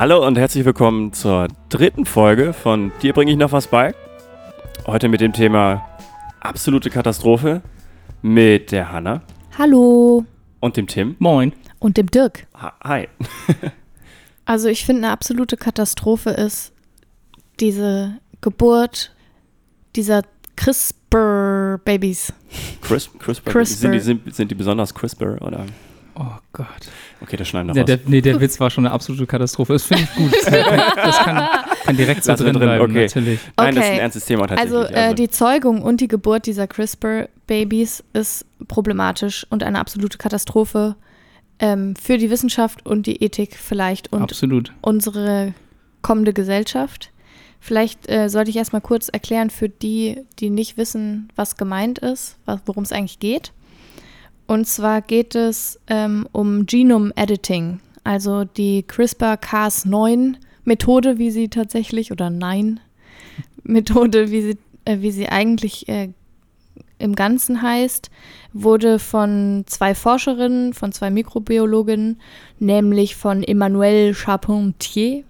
Hallo und herzlich willkommen zur dritten Folge von Dir bringe ich noch was bei. Heute mit dem Thema absolute Katastrophe mit der Hanna Hallo. und dem Tim. Moin. Und dem Dirk. Hi. Also ich finde, eine absolute Katastrophe ist diese Geburt dieser CRISPR-Babys. Crisp, CRISPR. CRISPR. Sind, die, sind, sind die besonders CRISPR oder? Oh Gott. Okay, das schneiden wir Der, raus. der, nee, der Witz war schon eine absolute Katastrophe. Das finde ich gut. Das kann, kann direkt so drin drin, bleiben, okay. natürlich. Nein, das ist ein Okay. ernstes Thema tatsächlich. Also äh, die Zeugung und die Geburt dieser CRISPR-Babys ist problematisch und eine absolute Katastrophe ähm, für die Wissenschaft und die Ethik vielleicht und Absolut. unsere kommende Gesellschaft. Vielleicht äh, sollte ich erstmal kurz erklären für die, die nicht wissen, was gemeint ist, worum es eigentlich geht. Und zwar geht es ähm, um Genome Editing, also die CRISPR-Cas9-Methode, wie sie tatsächlich, oder Nein-Methode, wie sie, äh, wie sie eigentlich äh, im Ganzen heißt, wurde von zwei Forscherinnen, von zwei Mikrobiologinnen, nämlich von Emmanuelle Charpentier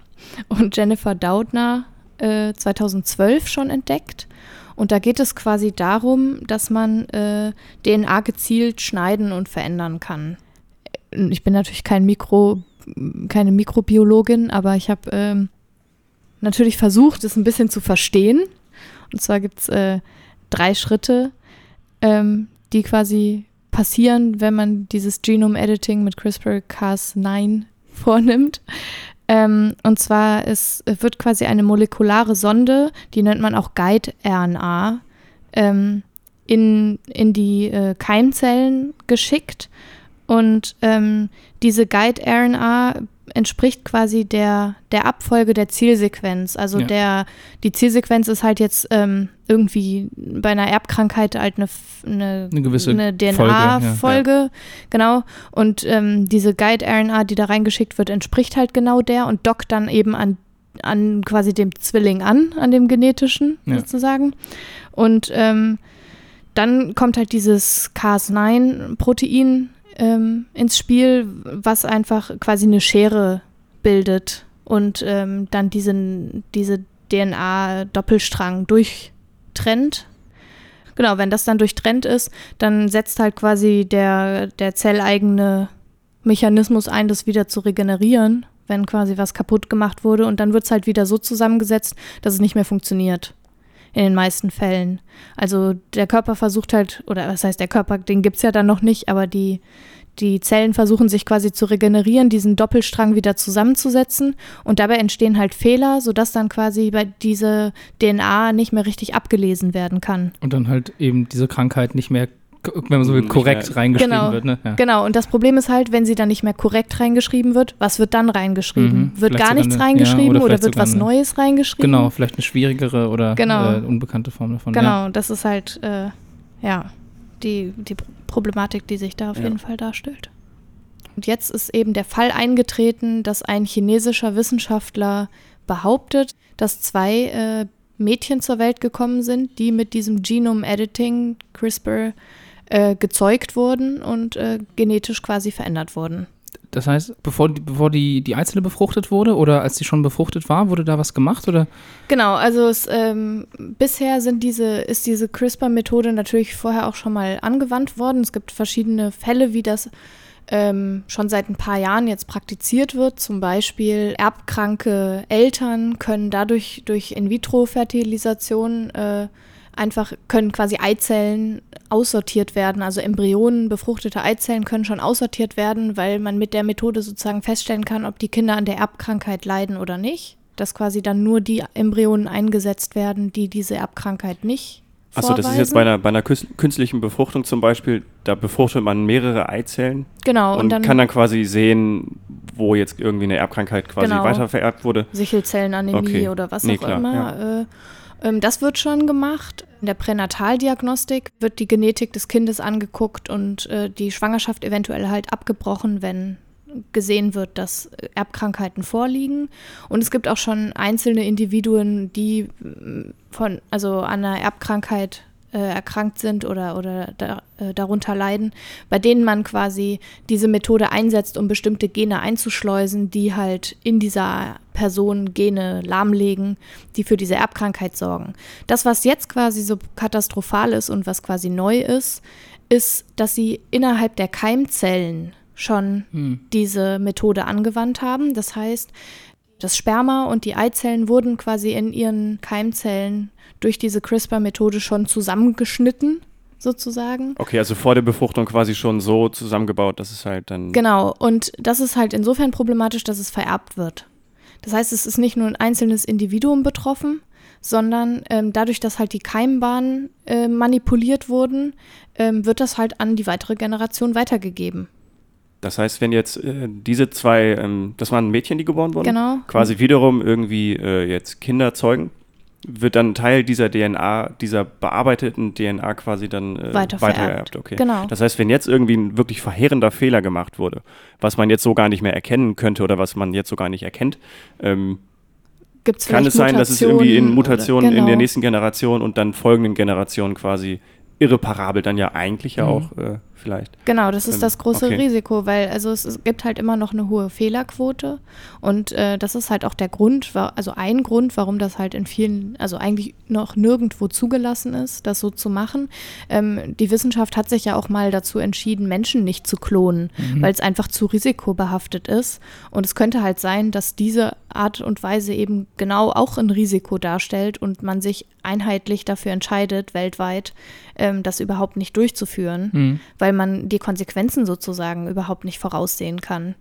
und Jennifer Doudna äh, 2012 schon entdeckt. Und da geht es quasi darum, dass man äh, DNA gezielt schneiden und verändern kann. Ich bin natürlich kein Mikro, keine Mikrobiologin, aber ich habe ähm, natürlich versucht, es ein bisschen zu verstehen. Und zwar gibt es äh, drei Schritte, ähm, die quasi passieren, wenn man dieses Genome-Editing mit CRISPR-Cas9 vornimmt. Ähm, und zwar ist, wird quasi eine molekulare Sonde, die nennt man auch Guide-RNA, ähm, in, in die äh, Keimzellen geschickt. Und ähm, diese Guide-RNA entspricht quasi der, der Abfolge der Zielsequenz. Also Ja. der, die Zielsequenz ist halt jetzt ähm, irgendwie bei einer Erbkrankheit halt eine, eine, Eine gewisse eine Folge, ja. DNA-Folge. Genau. Und ähm, diese Guide-RNA, die da reingeschickt wird, entspricht halt genau der und dockt dann eben an, an quasi dem Zwilling an, an dem genetischen Ja. sozusagen. Und ähm, dann kommt halt dieses Cas9-Protein ähm, ins Spiel, was einfach quasi eine Schere bildet und ähm, dann diesen, diese DNA-Doppelstrang durchtrennt. Genau, wenn das dann durchtrennt ist, dann setzt halt quasi der, der zelleigene Mechanismus ein, das wieder zu regenerieren, wenn quasi was kaputt gemacht wurde. Und dann wird es halt wieder so zusammengesetzt, dass es nicht mehr funktioniert. In den meisten Fällen. Also der Körper versucht halt, oder was heißt der Körper, den gibt es ja dann noch nicht, aber die, die Zellen versuchen sich quasi zu regenerieren, diesen Doppelstrang wieder zusammenzusetzen. Und dabei entstehen halt Fehler, sodass dann quasi bei diese DNA nicht mehr richtig abgelesen werden kann. Und dann halt eben diese Krankheit nicht mehr, wenn man so will, Nicht korrekt mehr- reingeschrieben Genau. wird. Ne? Ja. Genau, und das Problem ist halt, wenn sie dann nicht mehr korrekt reingeschrieben wird, was wird dann reingeschrieben? Mhm, wird gar nichts eine- ja, reingeschrieben oder oder, vielleicht wird was eine- Neues reingeschrieben? Genau, vielleicht eine schwierigere oder Genau. äh, unbekannte Form davon. Genau, das ist halt, äh, ja, die, die Pro- Problematik, die sich da auf Ja. jeden Fall darstellt. Und jetzt ist eben der Fall eingetreten, dass ein chinesischer Wissenschaftler behauptet, dass zwei äh, Mädchen zur Welt gekommen sind, die mit diesem Genome Editing, CRISPR, äh, gezeugt wurden und äh, genetisch quasi verändert wurden. Das heißt, bevor, die, bevor die, die Eizelle befruchtet wurde oder als sie schon befruchtet war, wurde da was gemacht? Oder? Genau, also es, ähm, bisher sind diese, ist diese CRISPR-Methode natürlich vorher auch schon mal angewandt worden. Es gibt verschiedene Fälle, wie das ähm, schon seit ein paar Jahren jetzt praktiziert wird. Zum Beispiel erbkranke Eltern können dadurch durch In-vitro-Fertilisation äh, einfach können quasi Eizellen aussortiert werden. Also Embryonen, befruchtete Eizellen können schon aussortiert werden, weil man mit der Methode sozusagen feststellen kann, ob die Kinder an der Erbkrankheit leiden oder nicht. Dass quasi dann nur die Embryonen eingesetzt werden, die diese Erbkrankheit nicht Achso, das ist jetzt bei einer, bei einer künst- künstlichen Befruchtung zum Beispiel, da befruchtet man mehrere Eizellen Genau, und, und, dann, kann dann quasi sehen, wo jetzt irgendwie eine Erbkrankheit quasi Genau. weitervererbt wurde. Sichelzellenanämie Okay. oder was Nee, auch klar, immer. Äh, ähm, das wird schon gemacht. In der Pränataldiagnostik wird die Genetik des Kindes angeguckt und äh, die Schwangerschaft eventuell halt abgebrochen, wenn gesehen wird, dass äh, Erbkrankheiten vorliegen. Und es gibt auch schon einzelne Individuen, die mm, von, also an einer Erbkrankheit äh, erkrankt sind oder, oder da, äh, darunter leiden, bei denen man quasi diese Methode einsetzt, um bestimmte Gene einzuschleusen, die halt in dieser Person Gene lahmlegen, die für diese Erbkrankheit sorgen. Das, was jetzt quasi so katastrophal ist und was quasi neu ist, ist, dass sie innerhalb der Keimzellen schon hm. diese Methode angewandt haben. Das heißt, das Sperma und die Eizellen wurden quasi in ihren Keimzellen durch diese CRISPR-Methode schon zusammengeschnitten, sozusagen. Okay, also vor der Befruchtung quasi schon so zusammengebaut, dass es halt dann. Genau, und das ist halt insofern problematisch, dass es vererbt wird. Das heißt, es ist nicht nur ein einzelnes Individuum betroffen, sondern ähm, dadurch, dass halt die Keimbahnen äh, manipuliert wurden, ähm, wird das halt an die weitere Generation weitergegeben. Das heißt, wenn jetzt äh, diese zwei, ähm, das waren Mädchen, die geboren wurden, genau. quasi wiederum irgendwie äh, jetzt Kinder zeugen, wird dann Teil dieser DNA, dieser bearbeiteten DNA quasi dann äh, weitervererbt. Okay. Genau. Das heißt, wenn jetzt irgendwie ein wirklich verheerender Fehler gemacht wurde, was man jetzt so gar nicht mehr erkennen könnte oder was man jetzt so gar nicht erkennt, ähm, kann es sein, dass es irgendwie in Mutationen genau. in der genau. nächsten Generation und dann folgenden Generationen quasi irreparabel dann ja eigentlich ja mhm. auch äh, vielleicht. Genau, das ist das große okay. Risiko, weil also es, es, gibt halt immer noch eine hohe Fehlerquote und äh, das ist halt auch der Grund, also ein Grund, warum das halt in vielen, also eigentlich noch nirgendwo zugelassen ist, das so zu machen. Ähm, die Wissenschaft hat sich ja auch mal dazu entschieden, Menschen nicht zu klonen, mhm. weil es einfach zu risikobehaftet ist und es könnte halt sein, dass diese Art und Weise eben genau auch ein Risiko darstellt und man sich einheitlich dafür entscheidet, weltweit ähm, das überhaupt nicht durchzuführen, mhm. weil man die Konsequenzen sozusagen überhaupt nicht voraussehen kann.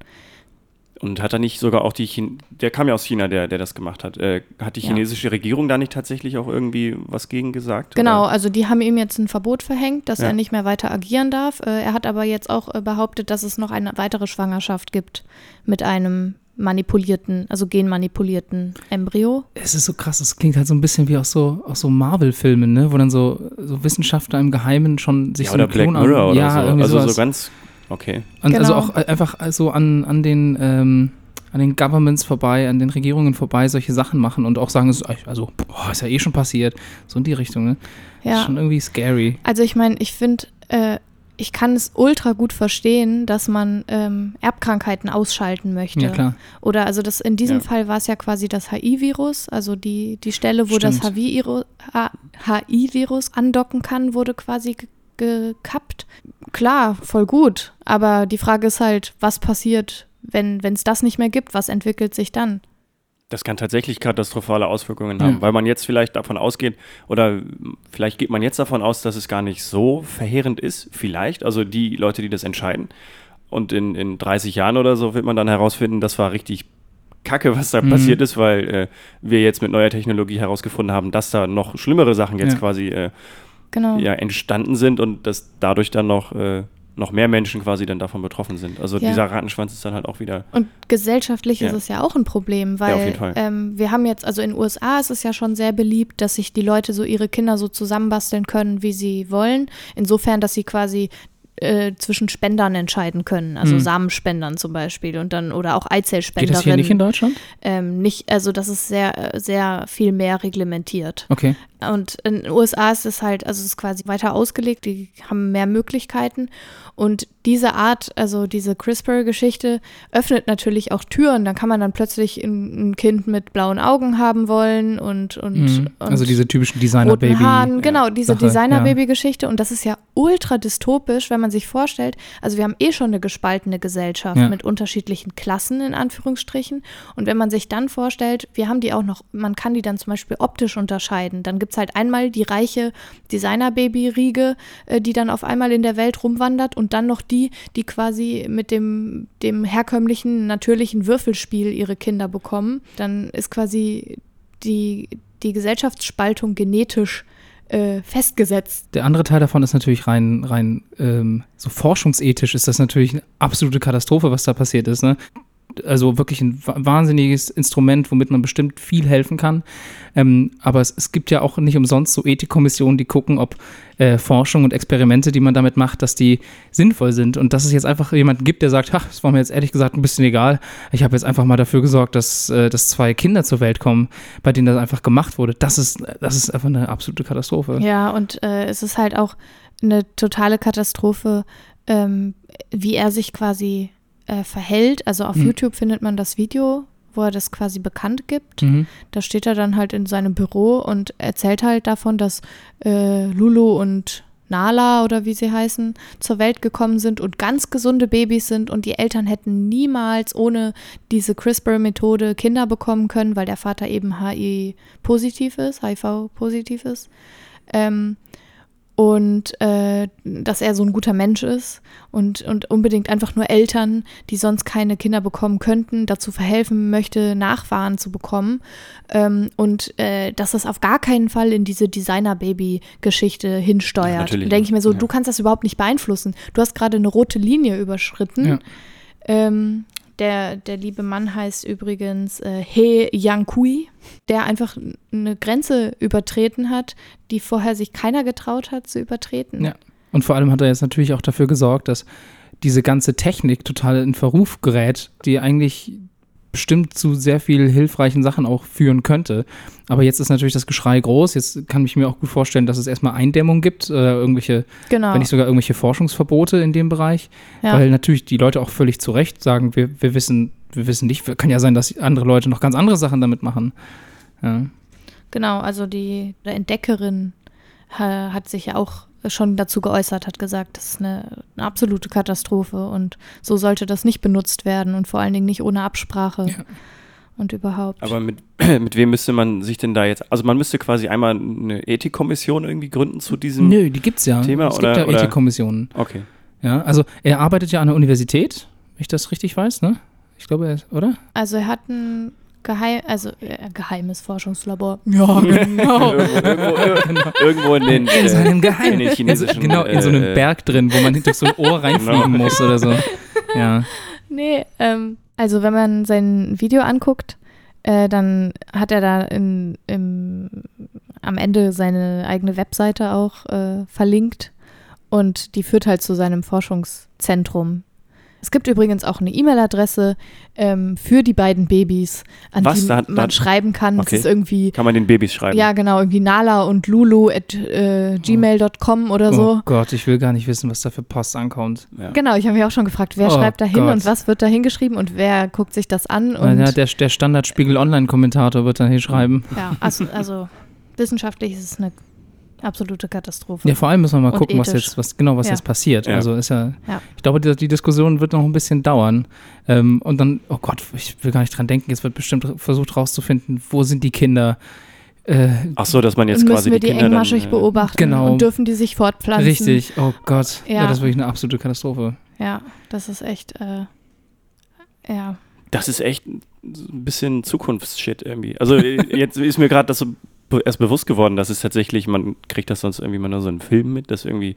Und hat er nicht sogar auch die, Chin der kam ja aus China, der, der das gemacht hat, äh, hat die chinesische ja. Regierung da nicht tatsächlich auch irgendwie was gegen gesagt? Genau, oder? also die haben ihm jetzt ein Verbot verhängt, dass ja. er nicht mehr weiter agieren darf. Äh, er hat aber jetzt auch äh, behauptet, dass es noch eine weitere Schwangerschaft gibt mit einem manipulierten, also genmanipulierten Embryo. Es ist so krass, es klingt halt so ein bisschen wie aus so, aus so Marvel-Filmen, ne? wo dann so, so Wissenschaftler im Geheimen schon sich ja, so oder Black Klon Mirror an, oder ja, so. Also sowas. so ganz, okay. Und also genau. also auch einfach so an, an den ähm, an den Governments vorbei, an den Regierungen vorbei solche Sachen machen und auch sagen, also, boah, ist ja eh schon passiert. So in die Richtung, ne? Ja. Das ist schon irgendwie scary. Also ich meine, ich finde, äh, ich kann es ultra gut verstehen, dass man ähm, Erbkrankheiten ausschalten möchte. Ja, klar. Oder also das in diesem ja. Fall war es ja quasi das HIV-Virus, also die, die Stelle, wo Stimmt. das HIV-Virus andocken kann, wurde quasi gekappt. Klar, voll gut. Aber die Frage ist halt, was passiert, wenn es das nicht mehr gibt? Was entwickelt sich dann? Das kann tatsächlich katastrophale Auswirkungen haben, ja. weil man jetzt vielleicht davon ausgeht, oder vielleicht geht man jetzt davon aus, dass es gar nicht so verheerend ist, vielleicht, also die Leute, die das entscheiden. Und in, in 30 Jahren oder so wird man dann herausfinden, das war richtig kacke, was da mhm. passiert ist, weil äh, wir jetzt mit neuer Technologie herausgefunden haben, dass da noch schlimmere Sachen jetzt ja. quasi äh, genau. ja, entstanden sind und dass dadurch dann noch äh, noch mehr Menschen quasi dann davon betroffen sind. Also ja. dieser Rattenschwanz ist dann halt auch wieder. Und gesellschaftlich ja. ist es ja auch ein Problem, weil ja, ähm, wir haben jetzt, also in den USA ist es ja schon sehr beliebt, dass sich die Leute so ihre Kinder so zusammenbasteln können, wie sie wollen. Insofern, dass sie quasi äh, zwischen Spendern entscheiden können, also hm. Samenspendern zum Beispiel und dann oder auch Eizellspenderinnen. Geht das hier nicht in Deutschland? Ähm, nicht, also das ist sehr, sehr viel mehr reglementiert. Okay. Und in den USA ist es halt, also es ist quasi weiter ausgelegt, die haben mehr Möglichkeiten. Und diese Art, also diese CRISPR-Geschichte, öffnet natürlich auch Türen. Da kann man dann plötzlich ein, Kind mit blauen Augen haben wollen und. und, mhm. und also diese typischen Designer-Baby. Genau, diese Designer-Baby-Geschichte. Und das ist ja ultra dystopisch, wenn man sich vorstellt, also wir haben eh schon eine gespaltene Gesellschaft ja. mit unterschiedlichen Klassen in Anführungsstrichen. Und wenn man sich dann vorstellt, wir haben die auch noch, man kann die dann zum Beispiel optisch unterscheiden, dann gibt gibt es halt einmal die reiche Designer-Baby-Riege, äh, die dann auf einmal in der Welt rumwandert und dann noch die, die quasi mit dem, dem herkömmlichen, natürlichen Würfelspiel ihre Kinder bekommen. Dann ist quasi die, die Gesellschaftsspaltung genetisch äh, festgesetzt. Der andere Teil davon ist natürlich rein, rein ähm, so forschungsethisch ist das natürlich eine absolute Katastrophe, was da passiert ist. Ne? Also wirklich ein wahnsinniges Instrument, womit man bestimmt viel helfen kann. Ähm, aber es, es, gibt ja auch nicht umsonst so Ethikkommissionen, die gucken, ob äh, Forschung und Experimente, die man damit macht, dass die sinnvoll sind. Und dass es jetzt einfach jemanden gibt, der sagt, ach, das war mir jetzt ehrlich gesagt ein bisschen egal. Ich habe jetzt einfach mal dafür gesorgt, dass, äh, dass zwei Kinder zur Welt kommen, bei denen das einfach gemacht wurde. Das ist, das ist einfach eine absolute Katastrophe. Ja, und äh, es ist halt auch eine totale Katastrophe, ähm, wie er sich quasi äh, verhält. Also auf mhm. YouTube findet man das Video, wo er das quasi bekannt gibt. Mhm. Da steht er dann halt in seinem Büro und erzählt halt davon, dass äh, Lulu und Nala oder wie sie heißen, zur Welt gekommen sind und ganz gesunde Babys sind und die Eltern hätten niemals ohne diese CRISPR-Methode Kinder bekommen können, weil der Vater eben HIV-positiv ist, HIV-positiv ist. Ähm, und äh, dass er so ein guter Mensch ist und, und unbedingt einfach nur Eltern, die sonst keine Kinder bekommen könnten, dazu verhelfen möchte, Nachfahren zu bekommen. Ähm, und äh, dass das auf gar keinen Fall in diese Designer-Baby-Geschichte hinsteuert. Ja, da denke ich mir so, ja. du kannst das überhaupt nicht beeinflussen. Du hast gerade eine rote Linie überschritten. Ja. Ähm, der, der liebe Mann heißt übrigens äh, He Yang-Kui, der einfach eine Grenze übertreten hat, die vorher sich keiner getraut hat zu übertreten. Ja. Und vor allem hat er jetzt natürlich auch dafür gesorgt, dass diese ganze Technik total in Verruf gerät, die eigentlich bestimmt zu sehr viel hilfreichen Sachen auch führen könnte. Aber jetzt ist natürlich das Geschrei groß. Jetzt kann ich mir auch gut vorstellen, dass es erstmal Eindämmung gibt, äh, irgendwelche, genau. wenn nicht sogar irgendwelche Forschungsverbote in dem Bereich. Ja. Weil natürlich die Leute auch völlig zu Recht sagen, wir, wir wissen, wir wissen nicht, kann ja sein, dass andere Leute noch ganz andere Sachen damit machen. Ja. Genau, also die Entdeckerin hat sich ja auch schon dazu geäußert, hat gesagt, das ist eine, eine, absolute Katastrophe und so sollte das nicht benutzt werden und vor allen Dingen nicht ohne Absprache. Ja. Und überhaupt. Aber mit, mit wem müsste man sich denn da jetzt, also man müsste quasi einmal eine Ethikkommission irgendwie gründen zu diesem Nö, die gibt's ja. Thema? Es oder, gibt ja oder? Ethikkommissionen. Okay. Ja, also er arbeitet ja an der Universität, wenn ich das richtig weiß, ne? Ich glaube, er, oder? Also er hat ein Geheim, also äh, geheimes Forschungslabor. Ja, genau. irgendwo, irgendwo, in den in seinem Geheim, in chinesischen, genau in so einem äh, Berg drin, wo man durch so ein Ohr reinfliegen genau. muss oder so. Ja. Nee, ähm, also wenn man sein Video anguckt, äh, dann hat er da in, im, am Ende seine eigene Webseite auch äh, verlinkt und die führt halt zu seinem Forschungszentrum es gibt übrigens auch eine E-Mail-Adresse ähm, für die beiden Babys, an Was, die da, man da, schreiben kann. Okay. Das ist irgendwie. Kann man den Babys schreiben? Ja, genau. Irgendwie Nala und Lulu at äh, gmail.com oder so. Oh Gott, ich will gar nicht wissen, was da für Post ankommt. Ja. Genau, ich habe mich auch schon gefragt, wer oh schreibt da hin und was wird da hingeschrieben und wer guckt sich das an. Und ja, der, der Standard-Spiegel-Online-Kommentator wird da hier schreiben. Ja, also, also wissenschaftlich ist es eine absolute Katastrophe. Ja, vor allem müssen wir mal gucken, was jetzt, was genau was ja. jetzt passiert. Ja. Also ist ja, ja, ich glaube, die, die, Diskussion wird noch ein bisschen dauern. Ähm, und dann, oh Gott, ich will gar nicht dran denken, jetzt wird bestimmt versucht rauszufinden, wo sind die Kinder. Äh, Ach so, dass man jetzt müssen quasi wir die, die engmaschig dann, äh, beobachten genau. und dürfen die sich fortpflanzen. Richtig, oh Gott. Ja. das ist wirklich eine absolute Katastrophe. Ja, das ist echt, äh, ja. Das ist echt ein bisschen Zukunftsshit irgendwie. Also jetzt ist mir gerade das so erst bewusst geworden, dass es tatsächlich, man kriegt das sonst irgendwie mal nur so einen Film mit, dass irgendwie,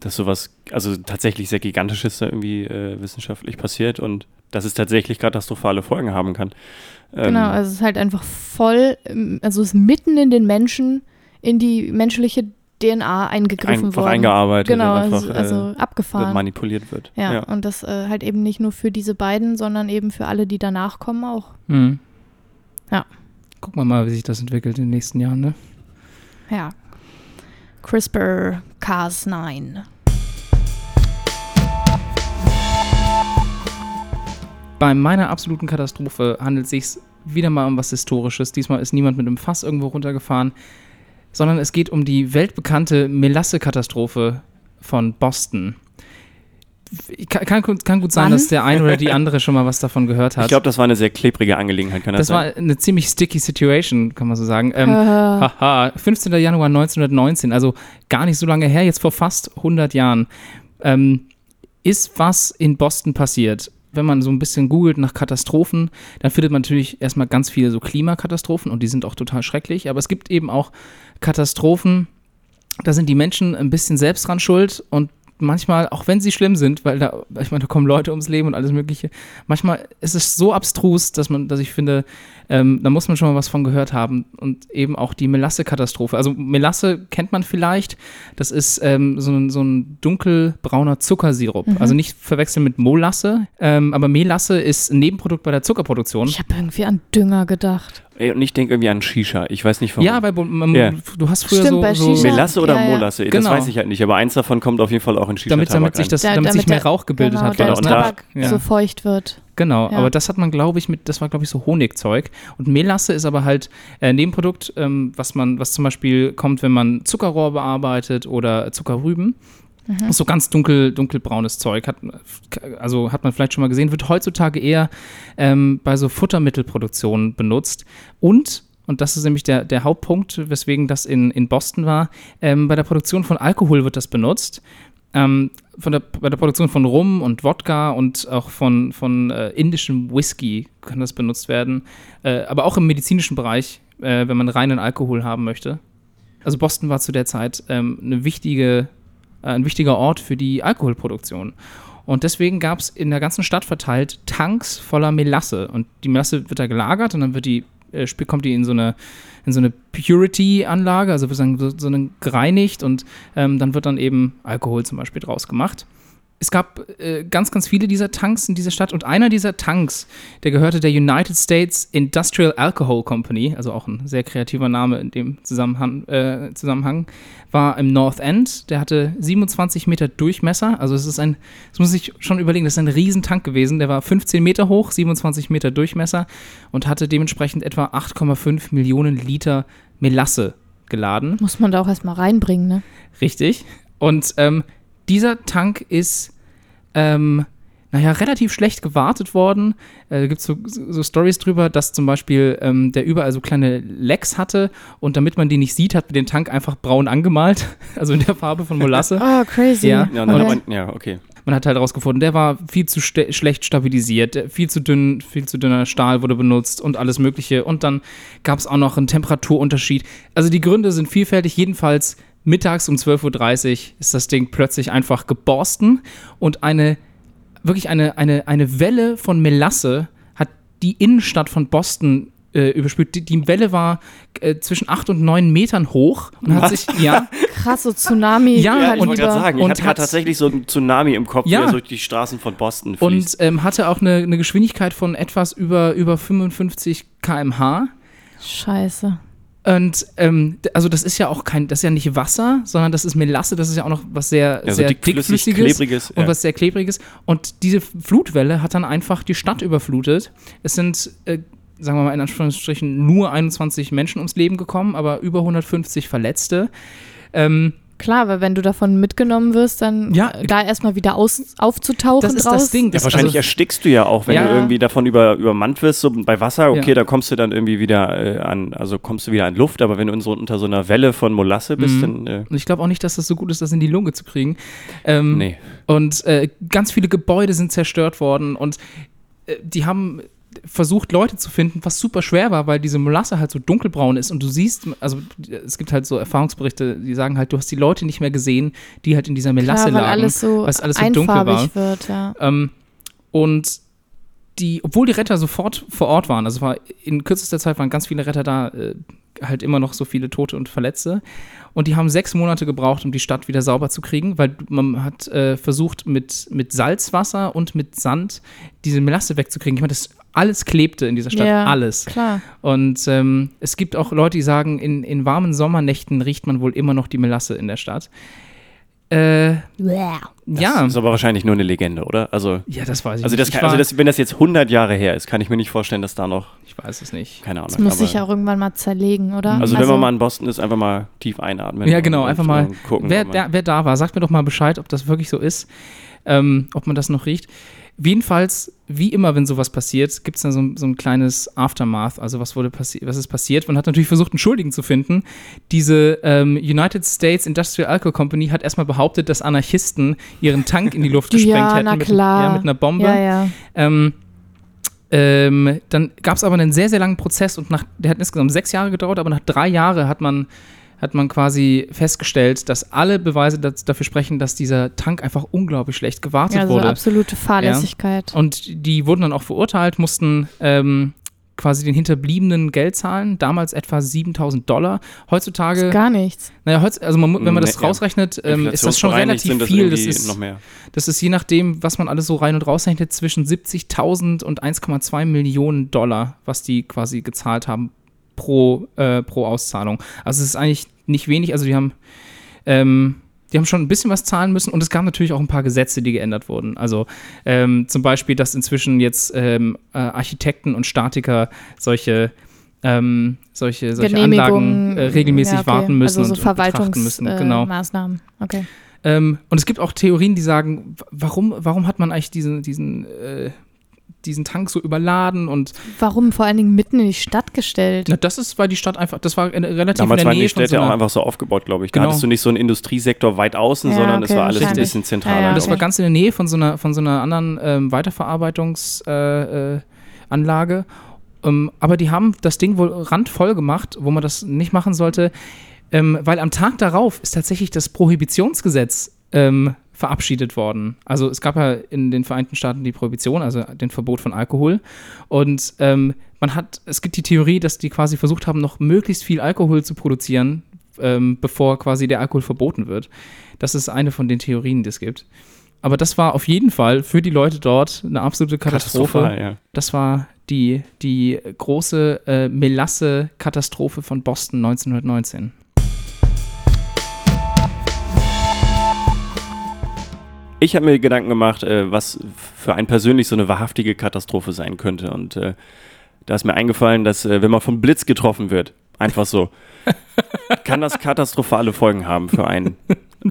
dass sowas, also tatsächlich sehr Gigantisches da irgendwie äh, wissenschaftlich passiert und dass es tatsächlich katastrophale Folgen haben kann. Ähm, genau, also es ist halt einfach voll, ähm, also es ist mitten in den Menschen, in die menschliche DNA eingegriffen einfach worden. eingearbeitet. Genau, einfach, also, also äh, abgefahren. Manipuliert wird. Ja, ja, und das äh, halt eben nicht nur für diese beiden, sondern eben für alle, die danach kommen auch. Mhm. Ja. Gucken wir mal, wie sich das entwickelt in den nächsten Jahren, ne? Ja. CRISPR-Cas9. Bei meiner absoluten Katastrophe handelt es sich wieder mal um was Historisches. Diesmal ist niemand mit einem Fass irgendwo runtergefahren, sondern es geht um die weltbekannte Melasse-Katastrophe von Boston. Kann, kann, kann, gut sein, Wann? dass der eine oder die andere schon mal was davon gehört hat. Ich glaube, das war eine sehr klebrige Angelegenheit. Kann das, das war eine ziemlich sticky Situation, kann man so sagen. Ähm, haha, 15. Januar 1919, also gar nicht so lange her, jetzt vor fast 100 Jahren, ähm, ist was in Boston passiert. Wenn man so ein bisschen googelt nach Katastrophen, dann findet man natürlich erstmal ganz viele so Klimakatastrophen und die sind auch total schrecklich. Aber es gibt eben auch Katastrophen, da sind die Menschen ein bisschen selbst dran schuld und manchmal, auch wenn sie schlimm sind, weil da, ich meine, da kommen Leute ums Leben und alles Mögliche, manchmal ist es so abstrus, dass man, dass ich finde, ähm, da muss man schon mal was von gehört haben. Und eben auch die Melasse-Katastrophe. Also Melasse kennt man vielleicht, das ist ähm, so, ein, so ein dunkelbrauner Zuckersirup. Mhm. Also nicht verwechseln mit Molasse, ähm, aber Melasse ist ein Nebenprodukt bei der Zuckerproduktion. Ich habe irgendwie an Dünger gedacht. Und ich denke irgendwie an Shisha. Ich weiß nicht warum. Ja, weil man, yeah. du hast früher Stimmt, so, so Melasse oder ja, ja. Molasse, das Genau. weiß ich halt nicht. Aber eins davon kommt auf jeden Fall auch in Shisha. damit, damit sich das, Da- damit sich mehr der- Rauch gebildet genau, hat. der und das- da- Tabak ja. so feucht wird. Genau, Ja. aber das hat man, glaube ich, mit, das war, glaube ich, so Honigzeug. Und Melasse ist aber halt äh, ein Nebenprodukt, ähm, was man, was zum Beispiel kommt, wenn man Zuckerrohr bearbeitet oder Zuckerrüben. Mhm. So ganz dunkel, dunkelbraunes Zeug. Hat, also hat man vielleicht schon mal gesehen, wird heutzutage eher ähm, bei so Futtermittelproduktionen benutzt. Und, und das ist nämlich der, der Hauptpunkt, weswegen das in, in Boston war, ähm, bei der Produktion von Alkohol wird das benutzt. Ähm, von der, bei der Produktion von Rum und Wodka und auch von, von äh, indischem Whisky kann das benutzt werden. Äh, aber auch im medizinischen Bereich, äh, wenn man reinen Alkohol haben möchte. Also Boston war zu der Zeit ähm, eine wichtige, äh, ein wichtiger Ort für die Alkoholproduktion. Und deswegen gab es in der ganzen Stadt verteilt Tanks voller Melasse. Und die Melasse wird da gelagert und dann wird die, äh, kommt die in so eine, in so eine Purity-Anlage, also wird so, so gereinigt und ähm, dann wird dann eben Alkohol zum Beispiel draus gemacht. Es gab äh, ganz, ganz viele dieser Tanks in dieser Stadt und einer dieser Tanks, der gehörte der United States Industrial Alcohol Company, also auch ein sehr kreativer Name in dem Zusammenhang, äh, Zusammenhang war im North End. Der hatte 27 Meter Durchmesser, also es ist ein, das muss ich schon überlegen, das ist ein Riesentank gewesen. Der war 15 Meter hoch, 27 Meter Durchmesser und hatte dementsprechend etwa 8,5 Millionen Liter Melasse geladen. Muss man da auch erstmal reinbringen, ne? Richtig. Und ähm, dieser Tank ist, ähm, naja, relativ schlecht gewartet worden. Äh, Da gibt es so, so Stories drüber, dass zum Beispiel ähm, der überall so kleine Lecks hatte und damit man die nicht sieht, hat man den Tank einfach braun angemalt, also in der Farbe von Molasse. Oh, crazy. Ja. Ja, Okay. man, ja, okay. Man hat halt herausgefunden, der war viel zu ste- schlecht stabilisiert, viel zu dünn, viel zu dünner Stahl wurde benutzt und alles Mögliche. Und dann gab es auch noch einen Temperaturunterschied. Also die Gründe sind vielfältig. Jedenfalls mittags um 12.30 Uhr ist das Ding plötzlich einfach geborsten und eine, wirklich eine, eine, eine Welle von Melasse hat die Innenstadt von Boston äh, überspült. Die, die Welle war äh, zwischen 8 und 9 Metern hoch und hat Was? sich, ja, Krass, so Tsunami. Ja, Ja, und- ich wollte gerade sagen, ich hatte gerade tatsächlich so einen Tsunami im Kopf, Ja. der durch die Straßen von Boston fließt. und ähm, hatte auch eine, eine Geschwindigkeit von etwas über, über 55 km/h. Scheiße. Und ähm, also das ist ja auch kein, das ist ja nicht Wasser, sondern das ist Melasse, das ist ja auch noch was sehr, ja, so sehr dickflüssig, dickflüssiges klebriges. und ja. was sehr klebriges. Und diese Flutwelle hat dann einfach die Stadt überflutet. Es sind, äh, sagen wir mal in Anführungsstrichen, nur 21 Menschen ums Leben gekommen, aber über 150 Verletzte. Ähm, Klar, weil wenn du davon mitgenommen wirst, dann Ja. äh, da erstmal wieder aus, aufzutauchen das ist draus. das Ding. ja, Das, wahrscheinlich also, erstickst du ja auch, wenn Ja. du irgendwie davon über, übermannt wirst. So bei Wasser, okay, Ja. da kommst du dann irgendwie wieder äh, an, also kommst du wieder an Luft, aber wenn du in so, unter so einer Welle von Molasse bist, Mhm. dann. Äh, ich glaube auch nicht, dass das so gut ist, das in die Lunge zu kriegen. Ähm, nee. Und äh, ganz viele Gebäude sind zerstört worden und äh, die haben versucht, Leute zu finden, was super schwer war, weil diese Molasse halt so dunkelbraun ist und du siehst, also es gibt halt so Erfahrungsberichte, die sagen halt, du hast die Leute nicht mehr gesehen, die halt in dieser Melasse Klar, weil lagen. alles so was alles so dunkel war. wird, ja. Ähm, und die, obwohl die Retter sofort vor Ort waren, also war in kürzester Zeit waren ganz viele Retter da, äh, halt immer noch so viele Tote und Verletzte. Und die haben sechs Monate gebraucht, um die Stadt wieder sauber zu kriegen, weil man hat äh, versucht, mit, mit Salzwasser und mit Sand diese Melasse wegzukriegen. Ich meine, das alles klebte in dieser Stadt, Ja. alles. Klar. Und ähm, es gibt auch Leute, die sagen, in, in warmen Sommernächten riecht man wohl immer noch die Melasse in der Stadt. Äh, Das ja. ist aber wahrscheinlich nur eine Legende, oder? Also, Ja, das weiß ich also, nicht. das Ich kann, also das, wenn das jetzt 100 Jahre her ist, kann ich mir nicht vorstellen, dass da noch, ich weiß es nicht. keine Ahnung. Das muss sich auch irgendwann mal zerlegen, oder? Also, wenn man mal in Boston ist, einfach mal tief einatmen. Ja, genau, und- einfach und mal. gucken. Wer, wer da war, sagt mir doch mal Bescheid, ob das wirklich so ist, ähm, ob man das noch riecht. Jedenfalls, wie immer, wenn sowas passiert, gibt es dann so, ein- so ein kleines Aftermath. Also, was, wurde passi was ist passiert? Man hat natürlich versucht, einen Schuldigen zu finden. Diese ähm, United States Industrial Alcohol Company hat erstmal behauptet, dass Anarchisten ihren Tank in die Luft gesprengt Ja, hätten na mit, klar. Ja, mit einer Bombe. Ja, ja. Ähm, ähm, dann gab es aber einen sehr, sehr langen Prozess und nach, der hat insgesamt sechs Jahre gedauert, aber nach drei Jahren hat man hat man quasi festgestellt, dass alle Beweise das, dafür sprechen, dass dieser Tank einfach unglaublich schlecht gewartet Ja, also wurde. absolute Fahrlässigkeit. Und die wurden dann auch verurteilt, mussten ähm, quasi den Hinterbliebenen Geld zahlen, damals etwa 7000 Dollar. Heutzutage, ist gar nichts. naja, heutz, also man, wenn man das Nee, ja. rausrechnet, ähm, ist das schon relativ das viel. Das ist, noch mehr. das ist je nachdem, was man alles so rein und rausrechnet, zwischen 70.000 und 1,2 Millionen Dollar, was die quasi gezahlt haben pro, äh, pro Auszahlung. Also es ist eigentlich nicht wenig, also die haben, ähm, die haben schon ein bisschen was zahlen müssen und es gab natürlich auch ein paar Gesetze, die geändert wurden. Also ähm, zum Beispiel, dass inzwischen jetzt ähm, äh, Architekten und Statiker solche ähm, solche, solche Anlagen äh, regelmäßig ja, okay. warten müssen Also so und, und betrachten müssen. Genau. Verwaltungsmaßnahmen. okay. Ähm, und es gibt auch Theorien, die sagen, warum, warum hat man eigentlich diesen, diesen, äh, diesen Tank so überladen und Warum vor allen Dingen mitten in die Stadt gestellt? na, das ist, weil die Stadt einfach, das war in, relativ Damals in der waren die Nähe von Städte so auch einfach so aufgebaut, glaube ich. Da Genau. hattest du nicht so einen Industriesektor weit außen, Ja, sondern es okay, war alles ein bisschen zentraler. Ja, ja, das okay. war ganz in der Nähe von so einer, von so einer anderen ähm, Weiterverarbeitungsanlage. Äh, äh, ähm, aber die haben das Ding wohl randvoll gemacht, wo man das nicht machen sollte, ähm, weil am Tag darauf ist tatsächlich das Prohibitionsgesetz ähm, verabschiedet worden. Also es gab ja in den Vereinigten Staaten die Prohibition, also den Verbot von Alkohol. Und ähm, man hat, es gibt die Theorie, dass die quasi versucht haben, noch möglichst viel Alkohol zu produzieren, ähm, bevor quasi der Alkohol verboten wird. Das ist eine von den Theorien, die es gibt. Aber das war auf jeden Fall für die Leute dort eine absolute Katastrophe. Ja. Das war die, die große äh, Melasse-Katastrophe von Boston 1919. Ich habe mir Gedanken gemacht, äh, was für einen persönlich so eine wahrhaftige Katastrophe sein könnte. Und äh, da ist mir eingefallen, dass äh, wenn man vom Blitz getroffen wird, einfach so, kann das katastrophale Folgen haben für einen.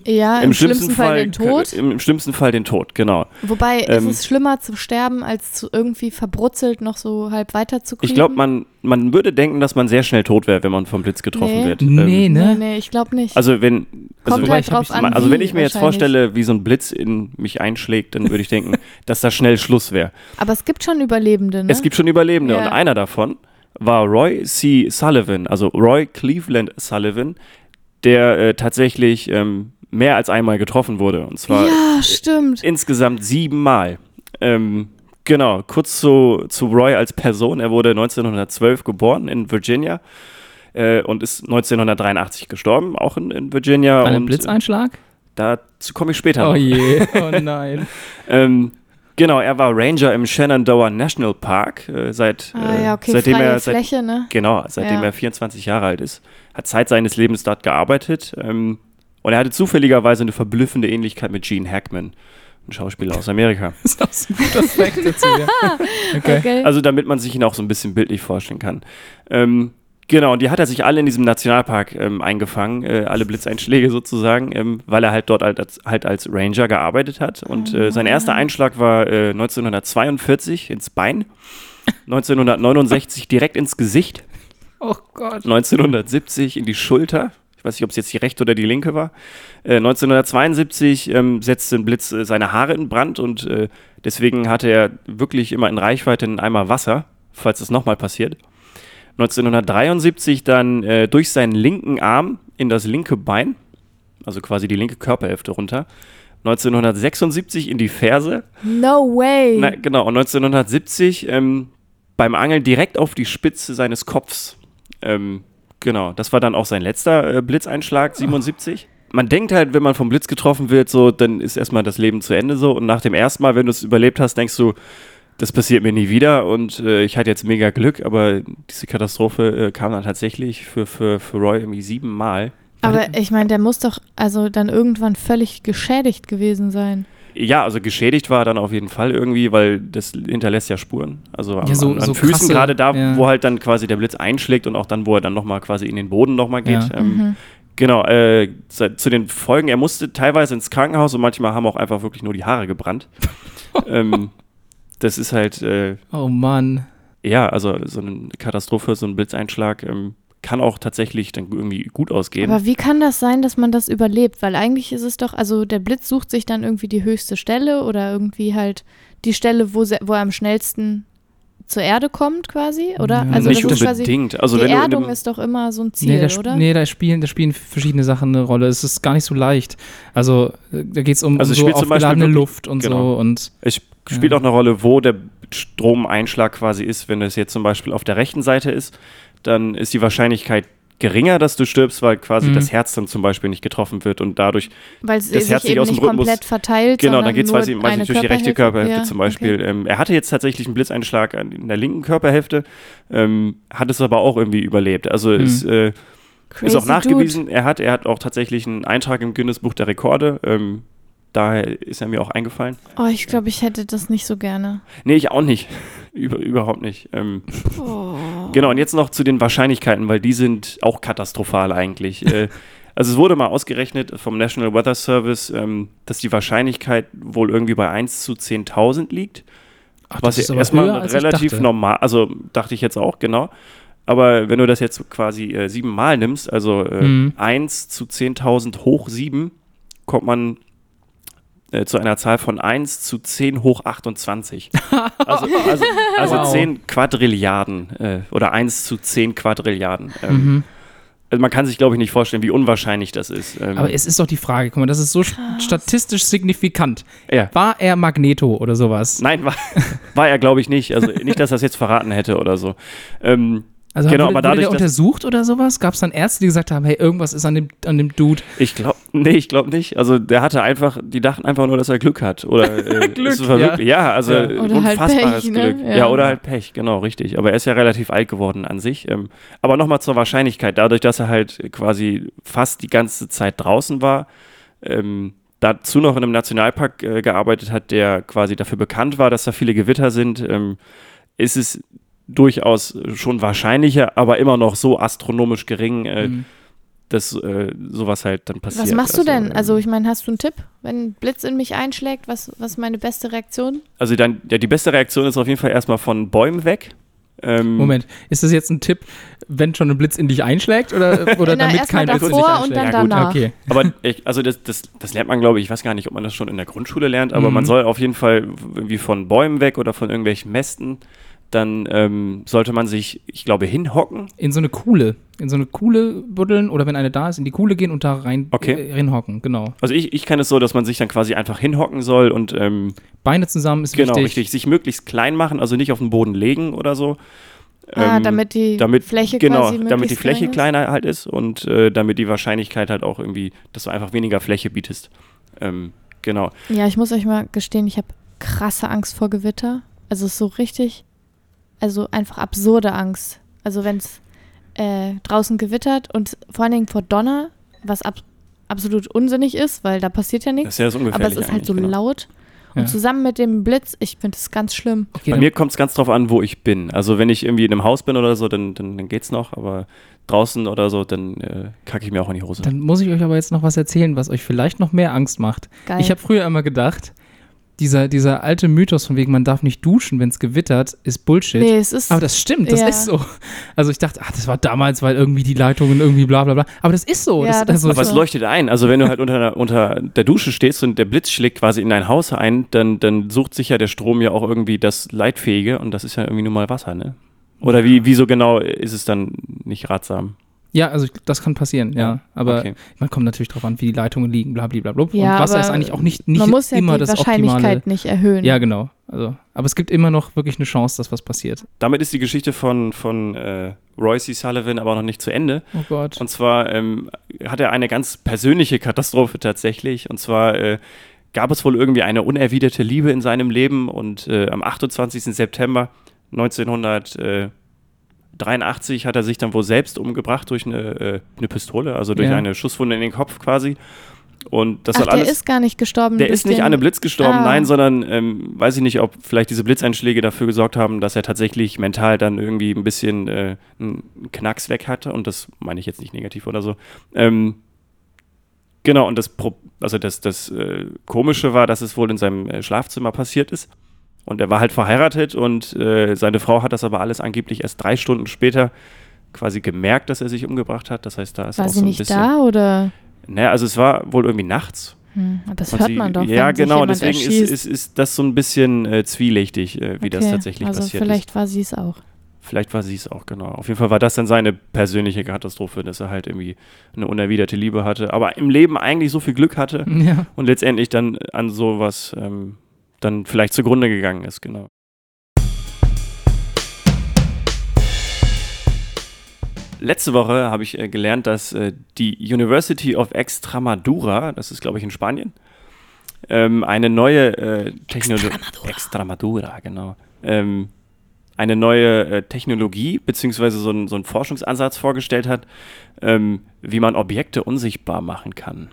Ja, im, schlimmsten, Fall, den Tod. Im, Im schlimmsten Fall den Tod, genau. Wobei ähm, ist es schlimmer zu sterben, als zu irgendwie verbrutzelt noch so halb weiter zu kriegen. Ich glaube, man, man würde denken, dass man sehr schnell tot wäre, wenn man vom Blitz getroffen Nee. wird. Nee, Ähm, Nee, ne? nee, ich glaube nicht. also wenn, also, Kommt wenn, halt drauf ich- an, also wenn ich mir jetzt vorstelle, wie so ein Blitz in mich einschlägt, dann würde ich denken, dass da schnell Schluss wäre. Aber es gibt schon Überlebende, ne? Es gibt schon Überlebende Ja. und einer davon war Roy C. Sullivan, also Roy Cleveland Sullivan, der äh, tatsächlich ähm, mehr als einmal getroffen wurde. Und zwar ja, stimmt. insgesamt siebenmal. Ähm, genau, kurz zu, zu Roy als Person. Er wurde 1912 geboren in Virginia äh, und ist 1983 gestorben, auch in, in Virginia. Bei einem und, Blitzeinschlag? Dazu komme ich später Oh noch. je, oh nein. Ähm, genau, er war Ranger im Shenandoah National Park, äh, seit, Ah äh, ja, okay, seitdem freie er seit, Fläche, ne? Genau, seitdem Ja. er 24 Jahre alt ist. Hat Zeit seines Lebens dort gearbeitet. Ähm, und er hatte zufälligerweise eine verblüffende Ähnlichkeit mit Gene Hackman, ein Schauspieler aus Amerika. Das ist auch so ein guter Fact dazu, ja. Okay. Okay. Also damit man sich ihn auch so ein bisschen bildlich vorstellen kann. Ähm, genau, und die hat er sich alle in diesem Nationalpark ähm, eingefangen, äh, alle Blitzeinschläge sozusagen, ähm, weil er halt dort halt als, halt als Ranger gearbeitet hat. Und äh, sein erster Einschlag war äh, 1942 ins Bein, 1969 direkt ins Gesicht, Oh Gott. 1970 in die Schulter. Ich weiß nicht, ob es jetzt die rechte oder die linke war. Äh, 1972 ähm, setzte ein Blitz äh, seine Haare in Brand und äh, deswegen hatte er wirklich immer in Reichweite einen Eimer Wasser, falls es nochmal passiert. 1973 dann äh, durch seinen linken Arm in das linke Bein, also quasi die linke Körperhälfte runter. 1976 in die Ferse. no way. Na, genau, und 1970 ähm, beim Angeln direkt auf die Spitze seines Kopfs. Ähm, genau, das war dann auch sein letzter äh, Blitzeinschlag, 77. Man denkt halt, wenn man vom Blitz getroffen wird, so, dann ist erstmal das Leben zu Ende so. Und nach dem ersten Mal, wenn du es überlebt hast, denkst du, das passiert mir nie wieder und äh, ich hatte jetzt mega Glück, aber diese Katastrophe äh, kam dann tatsächlich für, für, für Roy irgendwie siebenmal. Aber ich meine, der muss doch also dann irgendwann völlig geschädigt gewesen sein. Ja, also geschädigt war er dann auf jeden Fall irgendwie, weil das hinterlässt ja Spuren. Also am, Ja, so- an, an so Füßen krasse- gerade da, ja. wo halt dann quasi der Blitz einschlägt und auch dann, wo er dann nochmal quasi in den Boden nochmal geht. Ja. Ähm, Mhm. Genau, äh, zu, zu den Folgen, er musste teilweise ins Krankenhaus und manchmal haben auch einfach wirklich nur die Haare gebrannt. ähm, das ist halt, äh, Oh Mann. ja, also so eine Katastrophe, so ein Blitzeinschlag ähm, kann auch tatsächlich dann irgendwie gut ausgehen. Aber wie kann das sein, dass man das überlebt? Weil eigentlich ist es doch, also der Blitz sucht sich dann irgendwie die höchste Stelle oder irgendwie halt die Stelle, wo, wo er am schnellsten zur Erde kommt quasi, oder? Ja, also nicht das ist quasi, unbedingt. Also die wenn Erdung ist doch immer so ein Ziel, Nee, da, oder? nee da, spielen, da spielen verschiedene Sachen eine Rolle. Es ist gar nicht so leicht. Also äh, da geht es um, Also um so Beispiel aufgeladene Luft und genau. so. Und es spielt auch eine Rolle, wo der Stromeinschlag quasi ist. Wenn das jetzt zum Beispiel auf der rechten Seite ist, dann ist die Wahrscheinlichkeit geringer, dass du stirbst, weil quasi Mhm. das Herz dann zum Beispiel nicht getroffen wird und dadurch Weil das sich Herz nicht eben aus dem Rhythmus- komplett verteilt, Genau, dann geht es nicht, durch die rechte Körperhälfte Ja, zum Beispiel. Ähm, er hatte jetzt tatsächlich einen Blitzeinschlag in der linken Körperhälfte, ähm, hat es aber auch irgendwie überlebt. Also Mhm. es äh, Okay. ist auch nachgewiesen, er hat, er hat auch tatsächlich einen Eintrag im Guinness Buch der Rekorde. Ähm, daher ist er mir auch eingefallen. Oh, ich glaube, ich hätte das nicht so gerne. Nee, ich auch nicht. Über, überhaupt nicht. Ähm, Oh. Genau, und jetzt noch zu den Wahrscheinlichkeiten, weil die sind auch katastrophal eigentlich. äh, also es wurde mal ausgerechnet vom National Weather Service, ähm, dass die Wahrscheinlichkeit wohl irgendwie bei 1 zu 10.000 liegt. ach, Was ist erstmal höher, relativ normal, also dachte ich jetzt auch, genau. Aber wenn du das jetzt quasi äh, siebenmal nimmst, also äh, Mhm. 1 zu 10.000 hoch 7, kommt man äh, zu einer Zahl von 1 zu 10 hoch 28. Also, also, also Wow. 10 Quadrilliarden äh, oder 1 zu 10 Quadrilliarden. Ähm, Mhm. also man kann sich, glaube ich, nicht vorstellen, wie unwahrscheinlich das ist. Ähm, Aber es ist doch die Frage, guck mal, das ist so st- statistisch signifikant. ja. War er Magneto oder sowas? Nein, war, war er, glaube ich, nicht. Also nicht, dass er es jetzt verraten hätte oder so. Ähm, Also Genau, wurde, aber wurde dadurch, der dass- untersucht oder sowas? Gab es dann Ärzte, die gesagt haben, hey, irgendwas ist an dem, an dem Dude? Ich glaube, nee, ich glaube nicht. Also der hatte einfach, die dachten einfach nur, dass er Glück hat. Oder äh, Glück, es war ja. ja, also Ja. halt unfassbares Pech, ne? Glück. Ja. Ja. oder halt Pech, genau, richtig. Aber er ist ja relativ alt geworden an sich. Ähm, aber nochmal zur Wahrscheinlichkeit, dadurch, dass er halt quasi fast die ganze Zeit draußen war, ähm, dazu noch in einem Nationalpark äh, gearbeitet hat, der quasi dafür bekannt war, dass da viele Gewitter sind, ähm, ist es durchaus schon wahrscheinlicher, aber immer noch so astronomisch gering, äh, Mhm. dass äh, sowas halt dann passiert. Was machst du denn? ähm, Also, ich meine, hast du einen Tipp? Wenn ein Blitz in mich einschlägt, was, was ist meine beste Reaktion? Also dann, ja, die beste Reaktion ist auf jeden Fall erstmal von Bäumen weg. Ähm, Moment, ist das jetzt ein Tipp, wenn schon ein Blitz in dich einschlägt oder, oder Na, damit kein Blitz in dich einschlägt? und dann Ja, gut, danach. Okay. Aber ich, also das, das, das lernt man, glaube ich, ich weiß gar nicht, ob man das schon in der Grundschule lernt, aber Mhm. man soll auf jeden Fall irgendwie von Bäumen weg oder von irgendwelchen Mästen, dann ähm, sollte man sich, ich glaube, hinhocken. In so eine Kuhle. In so eine Kuhle buddeln oder wenn eine da ist, in die Kuhle gehen und da rein Okay. äh, reinhocken, genau. Also ich, ich kenne es so, dass man sich dann quasi einfach hinhocken soll und ähm, Beine zusammen ist genau, wichtig. richtig, sich möglichst klein machen, also nicht auf den Boden legen oder so. ah, Ähm, damit die damit, Fläche genau, quasi damit die möglichst Fläche klein ist? kleiner halt ist und äh, damit die Wahrscheinlichkeit halt auch irgendwie, dass du einfach weniger Fläche bietest. Ähm, genau. Ja, ich muss euch mal gestehen, ich habe krasse Angst vor Gewitter. Also es ist so richtig, also einfach absurde Angst. Also wenn es äh, draußen gewittert und vor allen Dingen vor Donner, was ab absolut unsinnig ist, weil da passiert ja Das nichts. ist ja das Aber Ungefährliche es ist halt so genau. laut. Ja. Und zusammen mit dem Blitz, ich finde das ganz schlimm. Okay, Bei mir kommt es ganz drauf an, wo ich bin. Also wenn ich irgendwie in einem Haus bin oder so, dann, dann, dann geht's noch, aber draußen oder so, dann äh, kacke ich mir auch in die Hose. Dann muss ich euch aber jetzt noch was erzählen, was euch vielleicht noch mehr Angst macht. Geil. Ich habe früher immer gedacht, dieser, dieser alte Mythos von wegen, man darf nicht duschen, wenn es gewittert, ist Bullshit. nee, es ist Aber das stimmt, das Ja. ist so. Also ich dachte, ach, das war damals, weil irgendwie die Leitungen irgendwie bla bla bla. Aber das ist so. Ja, das, das also, aber es so. leuchtet ein. Also wenn du halt unter, der- unter der Dusche stehst und der Blitz schlägt quasi in dein Haus ein, dann, dann sucht sich ja der Strom ja auch irgendwie das Leitfähige und das ist ja irgendwie nur mal Wasser, ne? Oder wie, wie so genau ist es dann nicht ratsam? Ja, also ich- das kann passieren, ja. Ja, Aber okay. man kommt natürlich drauf an, wie die Leitungen liegen, bla bla bla. bla. Ja, Und Wasser ist eigentlich auch nicht, nicht man muss ja immer die das Wahrscheinlichkeit optimale. nicht erhöhen. Ja, genau. Also, aber es gibt immer noch wirklich eine Chance, dass was passiert. Damit ist die Geschichte von, von äh, Roy C. Sullivan aber noch nicht zu Ende. Oh Gott. Und zwar ähm, hat er eine ganz persönliche Katastrophe tatsächlich. Und zwar äh, gab es wohl irgendwie eine unerwiderte Liebe in seinem Leben. Und äh, am 28. September 1983 hat er sich dann wohl selbst umgebracht durch eine, äh, eine Pistole, also durch Ja. eine Schusswunde in den Kopf quasi. Und das Ach, der alles. ist gar nicht gestorben. Der ist nicht an einem Blitz gestorben, Ah. nein, sondern ähm, weiß ich nicht, ob vielleicht diese Blitzeinschläge dafür gesorgt haben, dass er tatsächlich mental dann irgendwie ein bisschen äh, einen Knacks weg hatte. Und das meine ich jetzt nicht negativ oder so. Ähm, genau, und das, also das, das äh, Komische war, dass es wohl in seinem äh, Schlafzimmer passiert ist. Und er war halt verheiratet und äh, seine Frau hat das aber alles angeblich erst drei Stunden später quasi gemerkt, dass er sich umgebracht hat. Das heißt, da ist War auch sie so ein nicht bisschen. da oder? Naja, also es war wohl irgendwie nachts. Hm, das hört sie, man doch. Ja, genau, deswegen ist, ist, ist, das so ein bisschen äh, zwielichtig, äh, wie okay, das tatsächlich also passiert vielleicht ist. war sie es auch. Vielleicht war sie es auch, genau. Auf jeden Fall war das dann seine persönliche Katastrophe, dass er halt irgendwie eine unerwiderte Liebe hatte, aber im Leben eigentlich so viel Glück hatte ja. und letztendlich dann an sowas ähm, dann vielleicht zugrunde gegangen ist, genau. Letzte Woche habe ich äh, gelernt, dass äh, die University of Extremadura, das ist glaube ich in Spanien, ähm, eine neue äh, Technologie. Extremadura. Extremadura, genau. Ähm, eine neue äh, Technologie beziehungsweise so, ein, so einen Forschungsansatz vorgestellt hat, ähm, wie man Objekte unsichtbar machen kann.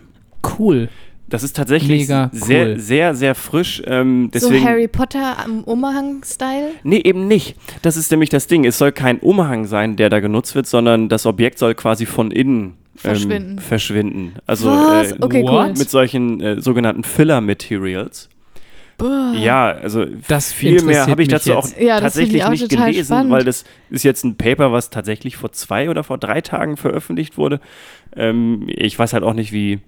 Cool. Das ist tatsächlich Mega sehr, cool. sehr, sehr frisch. Ähm, deswegen, so Harry Potter am Umhang-Style? Nee, eben nicht. Das ist nämlich das Ding. Es soll kein Umhang sein, der da genutzt wird, sondern das Objekt soll quasi von innen verschwinden. Ähm, verschwinden. Also äh, okay, cool. mit solchen äh, sogenannten Filler-Materials. Ja, also das viel mehr habe ich dazu jetzt. auch ja, tatsächlich auch nicht gelesen, spannend. weil das ist jetzt ein Paper, was tatsächlich vor zwei oder vor drei Tagen veröffentlicht wurde. Ähm, ich weiß halt auch nicht, wie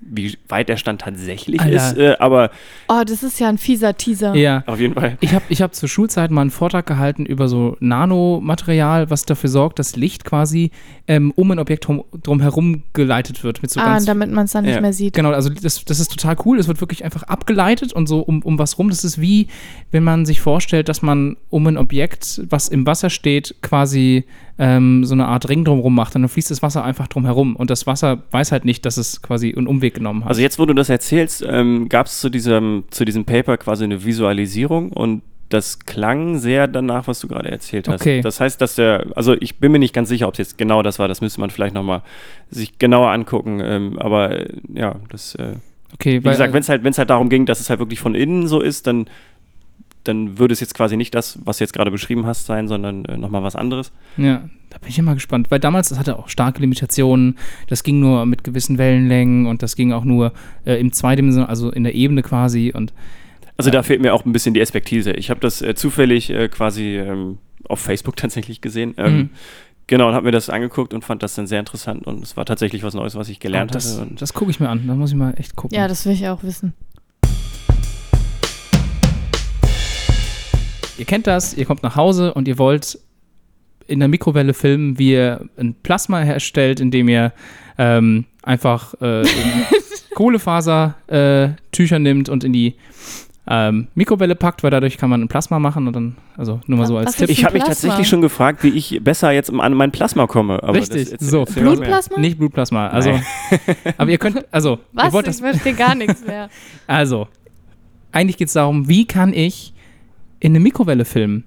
wie weit der Stand tatsächlich Alter. ist, äh, aber. Oh, das ist ja ein fieser Teaser. Ja. Auf jeden Fall. Ich habe ich hab zur Schulzeit mal einen Vortrag gehalten über so Nanomaterial, was dafür sorgt, dass Licht quasi ähm, um ein Objekt drum, herum geleitet wird. Mit so ah, damit man es dann ja. nicht mehr sieht. Genau, also das, das ist total cool. Es wird wirklich einfach abgeleitet und so um, um was rum. Das ist wie, wenn man sich vorstellt, dass man um ein Objekt, was im Wasser steht, quasi ähm, so eine Art Ring drumherum macht. Und dann fließt das Wasser einfach drumherum. Und das Wasser weiß halt nicht, dass es quasi einen Umweg genommen hat. Also jetzt, wo du das erzählst, ähm, gab es zu diesem, zu diesem Paper quasi eine Visualisierung und das klang sehr danach, was du gerade erzählt hast. Okay. Das heißt, dass der, also ich bin mir nicht ganz sicher, ob es jetzt genau das war, das müsste man vielleicht nochmal sich genauer angucken. Ähm, aber äh, ja, das, äh, okay, wie weil, gesagt, wenn es halt, halt darum ging, dass es halt wirklich von innen so ist, dann dann würde es jetzt quasi nicht das, was du jetzt gerade beschrieben hast, sein, sondern äh, nochmal was anderes. Ja, da bin ich immer gespannt, weil damals, das hatte auch starke Limitationen, das ging nur mit gewissen Wellenlängen und das ging auch nur äh, im zweidimensionalen, also in der Ebene quasi und also da fehlt mir auch ein bisschen die Expertise. Ich habe das äh, zufällig äh, quasi ähm, auf Facebook tatsächlich gesehen. Ähm, mhm. Genau, und habe mir das angeguckt und fand das dann sehr interessant und es war tatsächlich was Neues, was ich gelernt oh, das, hatte. das gucke ich mir an, da muss ich mal echt gucken. Ja, das will ich auch wissen. Ihr kennt das, ihr kommt nach Hause und ihr wollt in der Mikrowelle filmen, wie ihr ein Plasma herstellt, indem ihr ähm, einfach äh, Kohlefasertücher äh, nimmt und in die ähm, Mikrowelle packt, weil dadurch kann man ein Plasma machen und dann, also nur mal so als Tipp. Ich habe mich tatsächlich schon gefragt, wie ich besser jetzt an mein Plasma komme. Aber Richtig, das, so. Blutplasma? Nicht Blutplasma, also, aber ihr könnt, also. Was? Ihr wollt ich verstehe gar nichts mehr. Also, eigentlich geht es darum, wie kann ich in eine Mikrowelle filmen.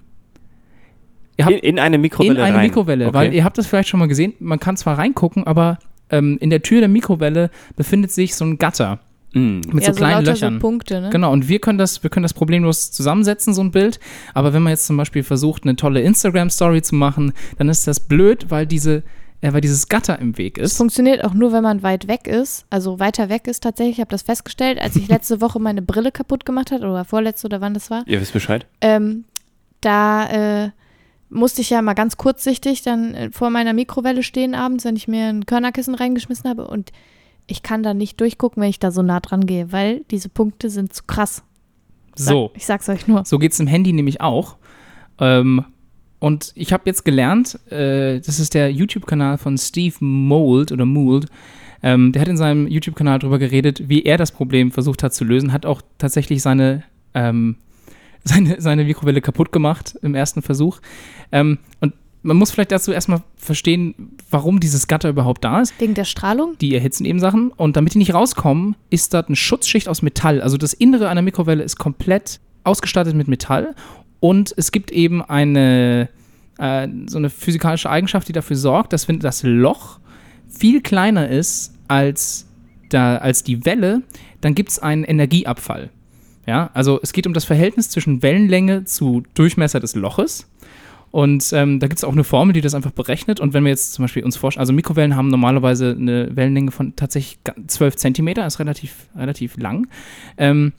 in, in, eine Mikrowelle. In eine rein. Mikrowelle, okay. weil ihr habt das vielleicht schon mal gesehen, man kann zwar reingucken, aber ähm, in der Tür der Mikrowelle befindet sich so ein Gatter. Mm. Mit ja, so kleinen so Löchern. So Punkte, ne? Genau, und wir können, das, wir können das problemlos zusammensetzen, so ein Bild. Aber wenn man jetzt zum Beispiel versucht, eine tolle Instagram-Story zu machen, dann ist das blöd, weil diese, weil dieses Gatter im Weg ist. Es funktioniert auch nur, wenn man weit weg ist. Also weiter weg ist tatsächlich. Ich habe das festgestellt, als ich letzte Woche meine Brille kaputt gemacht hat oder vorletzte oder wann das war. Ihr wisst Bescheid. Ähm, da äh, musste ich ja mal ganz kurzsichtig dann äh, vor meiner Mikrowelle stehen abends, wenn ich mir ein Körnerkissen reingeschmissen habe und ich kann da nicht durchgucken, wenn ich da so nah dran gehe, weil diese Punkte sind zu krass. So. Ich sag's euch nur. So geht's im Handy nämlich auch. Ähm, und ich habe jetzt gelernt, äh, das ist der YouTube-Kanal von Steve Mould oder Mould. Ähm, der hat in seinem YouTube-Kanal darüber geredet, wie er das Problem versucht hat zu lösen, hat auch tatsächlich seine ähm, seine, seine Mikrowelle kaputt gemacht im ersten Versuch. Ähm, und man muss vielleicht dazu erstmal verstehen, warum dieses Gatter überhaupt da ist. Wegen der Strahlung? Die erhitzen eben Sachen. Und damit die nicht rauskommen, ist dort eine Schutzschicht aus Metall. Also das Innere einer Mikrowelle ist komplett ausgestattet mit Metall. Und es gibt eben eine, äh, so eine physikalische Eigenschaft, die dafür sorgt, dass wenn das Loch viel kleiner ist als, da, als die Welle, dann gibt es einen Energieabfall. Ja, also es geht um das Verhältnis zwischen Wellenlänge zu Durchmesser des Loches. Und ähm, da gibt es auch eine Formel, die das einfach berechnet. Und wenn wir jetzt zum Beispiel uns vorstellen, also Mikrowellen haben normalerweise eine Wellenlänge von tatsächlich 12 Zentimeter, ist relativ, relativ lang. Ähm,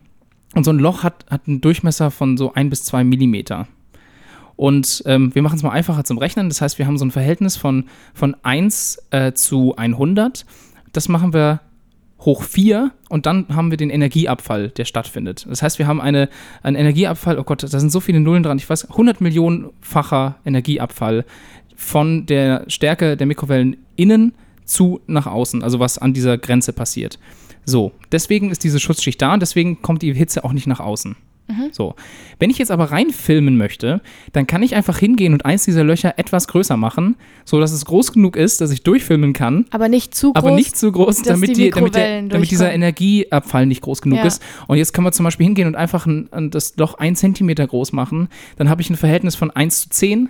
und so ein Loch hat, hat einen Durchmesser von so 1 bis 2 Millimeter. Und ähm, wir machen es mal einfacher zum Rechnen. Das heißt, wir haben so ein Verhältnis von, von 1 äh, zu 100. Das machen wir hoch 4 und dann haben wir den Energieabfall, der stattfindet. Das heißt, wir haben eine, einen Energieabfall, oh Gott, da sind so viele Nullen dran, ich weiß, 100 Millionenfacher Energieabfall von der Stärke der Mikrowellen innen zu nach außen, also was an dieser Grenze passiert. So, deswegen ist diese Schutzschicht da und deswegen kommt die Hitze auch nicht nach außen. Mhm. So. Wenn ich jetzt aber reinfilmen möchte, dann kann ich einfach hingehen und eins dieser Löcher etwas größer machen, sodass es groß genug ist, dass ich durchfilmen kann. Aber nicht zu groß. Aber nicht zu groß, damit, die, damit, der, damit dieser Energieabfall nicht groß genug ja. ist. Und jetzt kann man zum Beispiel hingehen und einfach ein, das Loch ein Zentimeter groß machen. Dann habe ich ein Verhältnis von 1 zu 10.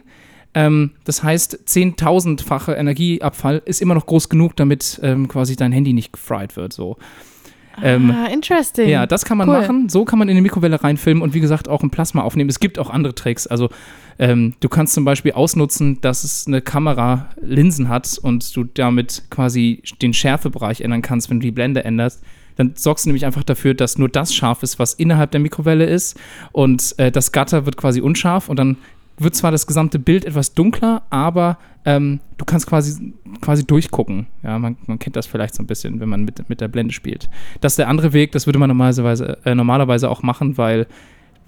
Ähm, das heißt, 10.000-fache Energieabfall ist immer noch groß genug, damit ähm, quasi dein Handy nicht gefried wird. So. Ähm, ah, interesting. Ja, das kann man cool. machen. So kann man in eine Mikrowelle reinfilmen und wie gesagt auch ein Plasma aufnehmen. Es gibt auch andere Tricks. Also ähm, du kannst zum Beispiel ausnutzen, dass es eine Kamera Linsen hat und du damit quasi den Schärfebereich ändern kannst, wenn du die Blende änderst. Dann sorgst du nämlich einfach dafür, dass nur das scharf ist, was innerhalb der Mikrowelle ist und äh, das Gatter wird quasi unscharf und dann wird zwar das gesamte Bild etwas dunkler, aber ähm, du kannst quasi, quasi durchgucken. Ja, man, man, kennt das vielleicht so ein bisschen, wenn man mit, mit der Blende spielt. Das ist der andere Weg, das würde man normalerweise, äh, normalerweise auch machen, weil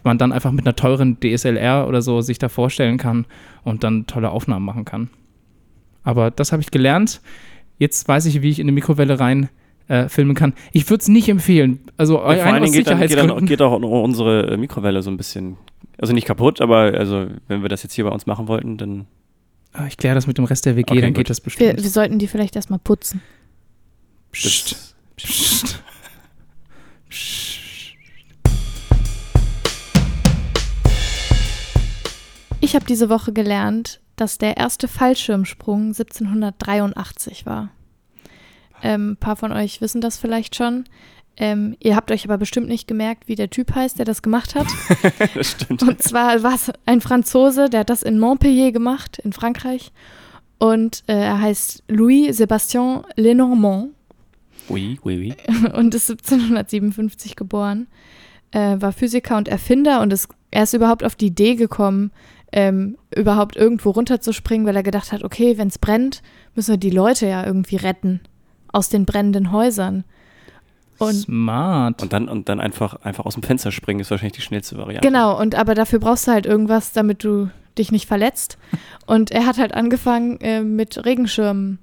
man dann einfach mit einer teuren DSLR oder so sich da vorstellen kann und dann tolle Aufnahmen machen kann. Aber das habe ich gelernt. Jetzt weiß ich, wie ich in eine Mikrowelle rein äh, filmen kann. Ich würde es nicht empfehlen. Also ja, vor allen Dingen geht, dann, geht, dann, geht auch unsere äh, Mikrowelle so ein bisschen, also nicht kaputt, aber also wenn wir das jetzt hier bei uns machen wollten, dann Ah, ich kläre das mit dem Rest der WG, okay, dann gut. geht das bestimmt. Wir, wir, sollten die vielleicht erstmal putzen. Psst. Psst. Psst. Ich habe diese Woche gelernt, dass der erste Fallschirmsprung 1783 war. Ähm, ein paar von euch wissen das vielleicht schon. Ähm, ihr habt euch aber bestimmt nicht gemerkt, wie der Typ heißt, der das gemacht hat. das stimmt. Und zwar war es ein Franzose, der hat das in Montpellier gemacht, in Frankreich. Und äh, er heißt Louis-Sébastien Lenormand. Oui, oui, oui. Und ist 1757 geboren. Äh, war Physiker und Erfinder und ist, er ist überhaupt auf die Idee gekommen, ähm, überhaupt irgendwo runterzuspringen, weil er gedacht hat, okay, wenn es brennt, müssen wir die Leute ja irgendwie retten aus den brennenden Häusern. Und Smart. Und dann, und dann einfach, einfach aus dem Fenster springen ist wahrscheinlich die schnellste Variante. Genau, und aber dafür brauchst du halt irgendwas, damit du dich nicht verletzt. Und er hat halt angefangen, äh, mit Regenschirmen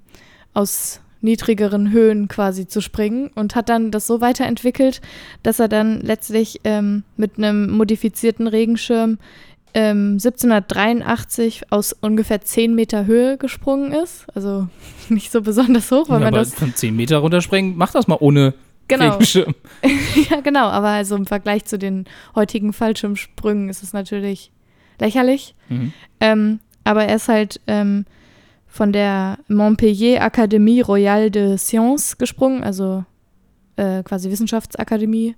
aus niedrigeren Höhen quasi zu springen und hat dann das so weiterentwickelt, dass er dann letztlich ähm, mit einem modifizierten Regenschirm ähm, 1783 aus ungefähr 10 Meter Höhe gesprungen ist. Also nicht so besonders hoch, weil ja, man das. Von 10 Meter runterspringen, mach das mal ohne Genau. ja, genau, aber also im Vergleich zu den heutigen Fallschirmsprüngen ist es natürlich lächerlich. Mhm. Ähm, aber er ist halt ähm, von der Montpellier Académie Royale de Sciences gesprungen, also äh, quasi Wissenschaftsakademie.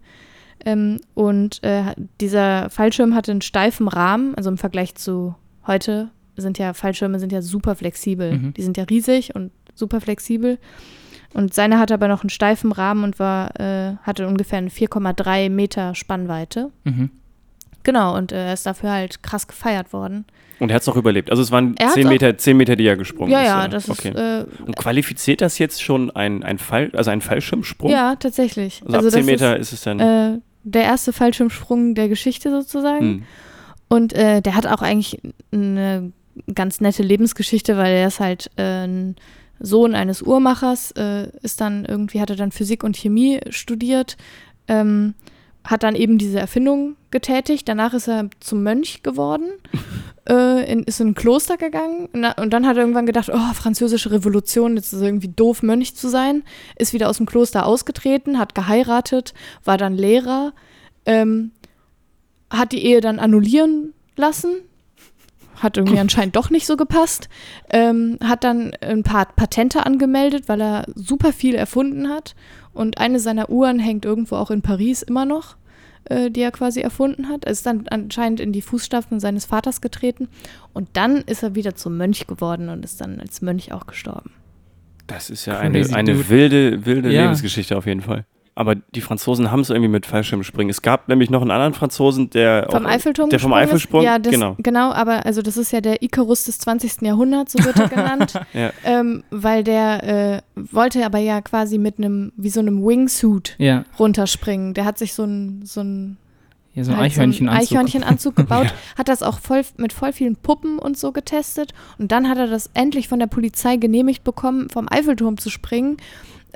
Ähm, und äh, dieser Fallschirm hatte einen steifen Rahmen, also im Vergleich zu heute sind ja Fallschirme sind ja super flexibel. Mhm. Die sind ja riesig und super flexibel. Und seine hatte aber noch einen steifen Rahmen und war, äh, hatte ungefähr eine 4,3 Meter Spannweite. Mhm. Genau, und äh, er ist dafür halt krass gefeiert worden. Und er hat es auch überlebt. Also es waren 10 Meter, 10 Meter, die er gesprungen ja, ist. Ja, ja, das okay. ist. Äh, und qualifiziert das jetzt schon ein, ein Fall, also ein Fallschirmsprung? Ja, tatsächlich. Also, also ab 10 Meter ist, ist, es dann. Äh, der erste Fallschirmsprung der Geschichte sozusagen. Hm. Und äh, der hat auch eigentlich eine ganz nette Lebensgeschichte, weil er ist halt äh, ein Sohn eines Uhrmachers, äh, ist dann irgendwie, hatte dann Physik und Chemie studiert, ähm, hat dann eben diese Erfindung getätigt. Danach ist er zum Mönch geworden, äh, in, ist in ein Kloster gegangen und dann hat er irgendwann gedacht, oh, französische Revolution, jetzt ist es irgendwie doof, Mönch zu sein. Ist wieder aus dem Kloster ausgetreten, hat geheiratet, war dann Lehrer, ähm, hat die Ehe dann annullieren lassen, hat irgendwie anscheinend doch nicht so gepasst. Ähm, hat dann ein paar Patente angemeldet, weil er super viel erfunden hat. Und eine seiner Uhren hängt irgendwo auch in Paris immer noch, äh, die er quasi erfunden hat. Er ist dann anscheinend in die Fußstapfen seines Vaters getreten. Und dann ist er wieder zum Mönch geworden und ist dann als Mönch auch gestorben. Das ist ja eine, eine wilde, wilde ja. Lebensgeschichte auf jeden Fall. Aber die Franzosen haben es irgendwie mit Fallschirmspringen. Es gab nämlich noch einen anderen Franzosen, der vom auch, Eiffelturm der vom Eiffelturm, ja, das, genau. genau, aber also das ist ja der Icarus des 20. Jahrhunderts, so wird er genannt, ja. ähm, weil der äh, wollte aber ja quasi mit einem, wie so einem Wingsuit Ja, runterspringen. Der hat sich so ein, so ein ja so ein halt Eichhörnchenanzug. So einen Eichhörnchenanzug gebaut, hat das auch voll mit voll vielen Puppen und so getestet und dann hat er das endlich von der Polizei genehmigt bekommen, vom Eiffelturm zu springen.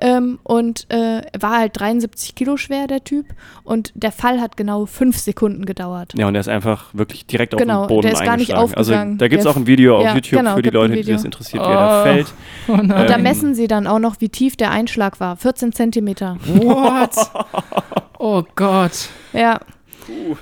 Ähm, und äh, war halt 73 Kilo schwer, der Typ. Und der Fall hat genau fünf Sekunden gedauert. Ja, und er ist einfach wirklich direkt Genau, auf den Boden der ist gar nicht. Also aufgegangen. da gibt es auch ein Video auf Ja, YouTube genau, für die Leute, die das interessiert, wie er da Oh. fällt. Oh. Und da messen sie dann auch noch, wie tief der Einschlag war. 14 Zentimeter. What? Oh Gott. Ja.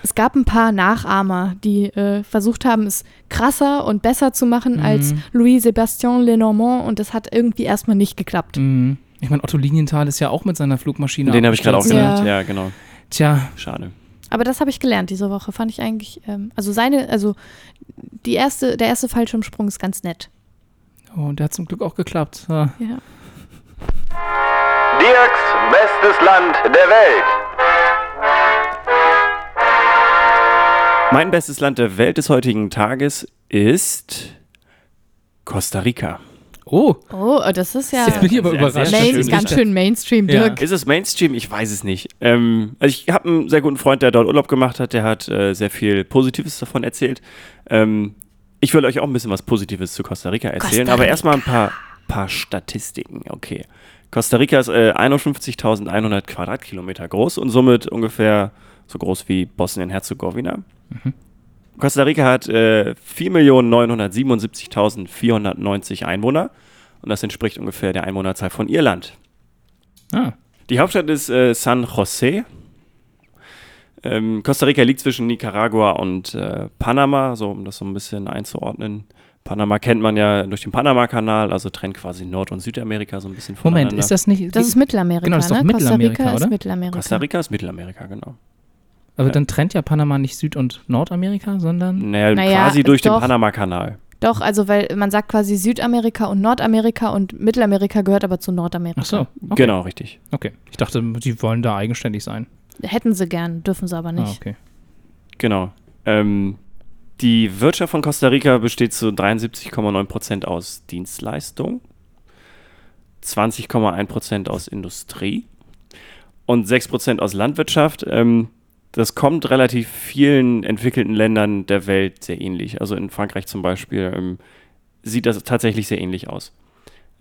Es gab ein paar Nachahmer, die äh, versucht haben, es krasser und besser zu machen als Mhm. Louis-Sébastien Lenormand und das hat irgendwie erstmal nicht geklappt. Mhm. Ich meine, Otto Linienthal ist ja auch mit seiner Flugmaschine. Den habe ich gerade auch genannt. Ja. Ja, genau. Tja, Schade. Aber das habe ich gelernt diese Woche. Fand ich eigentlich, ähm, also seine, also die erste, der erste Fallschirmsprung ist ganz nett. oh, der hat zum Glück auch geklappt. Ah. Ja. Dirks bestes Land der Welt. Mein bestes Land der Welt des heutigen Tages ist Costa Rica. Oh, Oh, das ist ja jetzt bin ich aber überrascht. Main, schön. ganz schön Mainstream, Ja. Dirk. Ist es Mainstream? Ich weiß es nicht. Ähm, also ich habe einen sehr guten Freund, der dort Urlaub gemacht hat. Der hat äh, sehr viel Positives davon erzählt. Ähm, ich will euch auch ein bisschen was Positives zu Costa Rica erzählen, Costa aber Rica. erstmal ein paar, paar Statistiken. Okay. Costa Rica ist äh, 51.100 Quadratkilometer groß und somit ungefähr so groß wie Bosnien-Herzegowina. Costa Rica hat äh, 4.977.490 Einwohner und das entspricht ungefähr der Einwohnerzahl von Irland. Ah, Die Hauptstadt ist äh, San José. Ähm, Costa Rica liegt zwischen Nicaragua und äh, Panama, so um das so ein bisschen einzuordnen. Panama kennt man ja durch den Panama-Kanal, also trennt quasi Nord- und Südamerika so ein bisschen voneinander. Moment, ist das nicht. Das ist Mittelamerika, Genau, das ist doch ne? Mittelamerika, Costa Rica oder? ist Mittelamerika. Costa Rica ist Mittelamerika, genau. Aber dann trennt ja Panama nicht Süd- und Nordamerika, sondern. Naja, Naja, quasi durch den doch. Panama-Kanal. Doch, also weil man sagt quasi Südamerika und Nordamerika und Mittelamerika gehört aber zu Nordamerika. Ach so. Okay. Genau, richtig. Okay. Ich dachte, die wollen da eigenständig sein. Hätten sie gern, dürfen sie aber Ah, nicht. okay. Genau. Ähm, die Wirtschaft von Costa Rica besteht zu 73,9% aus Dienstleistung, 20,1% aus Industrie und 6% aus Landwirtschaft. Ähm, das kommt relativ vielen entwickelten Ländern der Welt sehr ähnlich. Also in Frankreich zum Beispiel ähm, sieht das tatsächlich sehr ähnlich aus.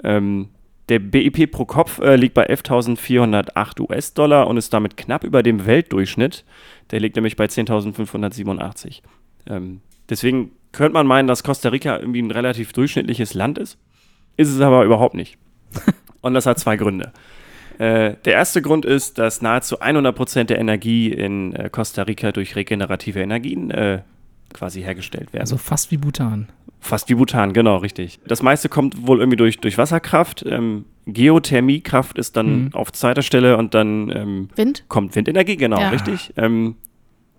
Ähm, der BIP pro Kopf äh, liegt bei 11.408 US-Dollar und ist damit knapp über dem Weltdurchschnitt. Der liegt nämlich bei 10.587. Ähm, deswegen könnte man meinen, dass Costa Rica irgendwie ein relativ durchschnittliches Land ist. Ist es aber überhaupt nicht. Und das hat zwei Gründe. Äh, der erste Grund ist, dass nahezu 100% der Energie in äh, Costa Rica durch regenerative Energien äh, quasi hergestellt werden. Also fast wie Bhutan. Fast wie Bhutan, genau, richtig. Das meiste kommt wohl irgendwie durch, durch Wasserkraft. Ähm, Geothermiekraft ist dann Mhm. auf zweiter Stelle und dann ähm, Wind? kommt Windenergie, genau, Ja. richtig. Ähm,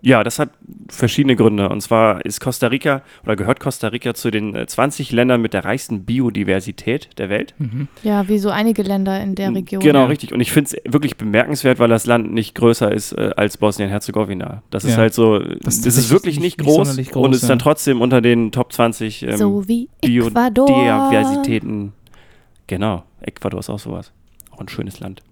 ja, das hat verschiedene Gründe. Und zwar ist Costa Rica oder gehört Costa Rica zu den äh, 20 Ländern mit der reichsten Biodiversität der Welt. Mhm. Ja, wie so einige Länder in der Region. Genau, Ja. richtig. Und ich finde es wirklich bemerkenswert, weil das Land nicht größer ist äh, als Bosnien-Herzegowina. Das ist Ja. halt so, Das das, ist ist wirklich nicht- nicht nicht groß, sonderlich und groß, ist dann trotzdem unter den Top 20 ähm, so wie. Biodiversitäten. Genau, Ecuador ist auch sowas. Auch ein schönes Land.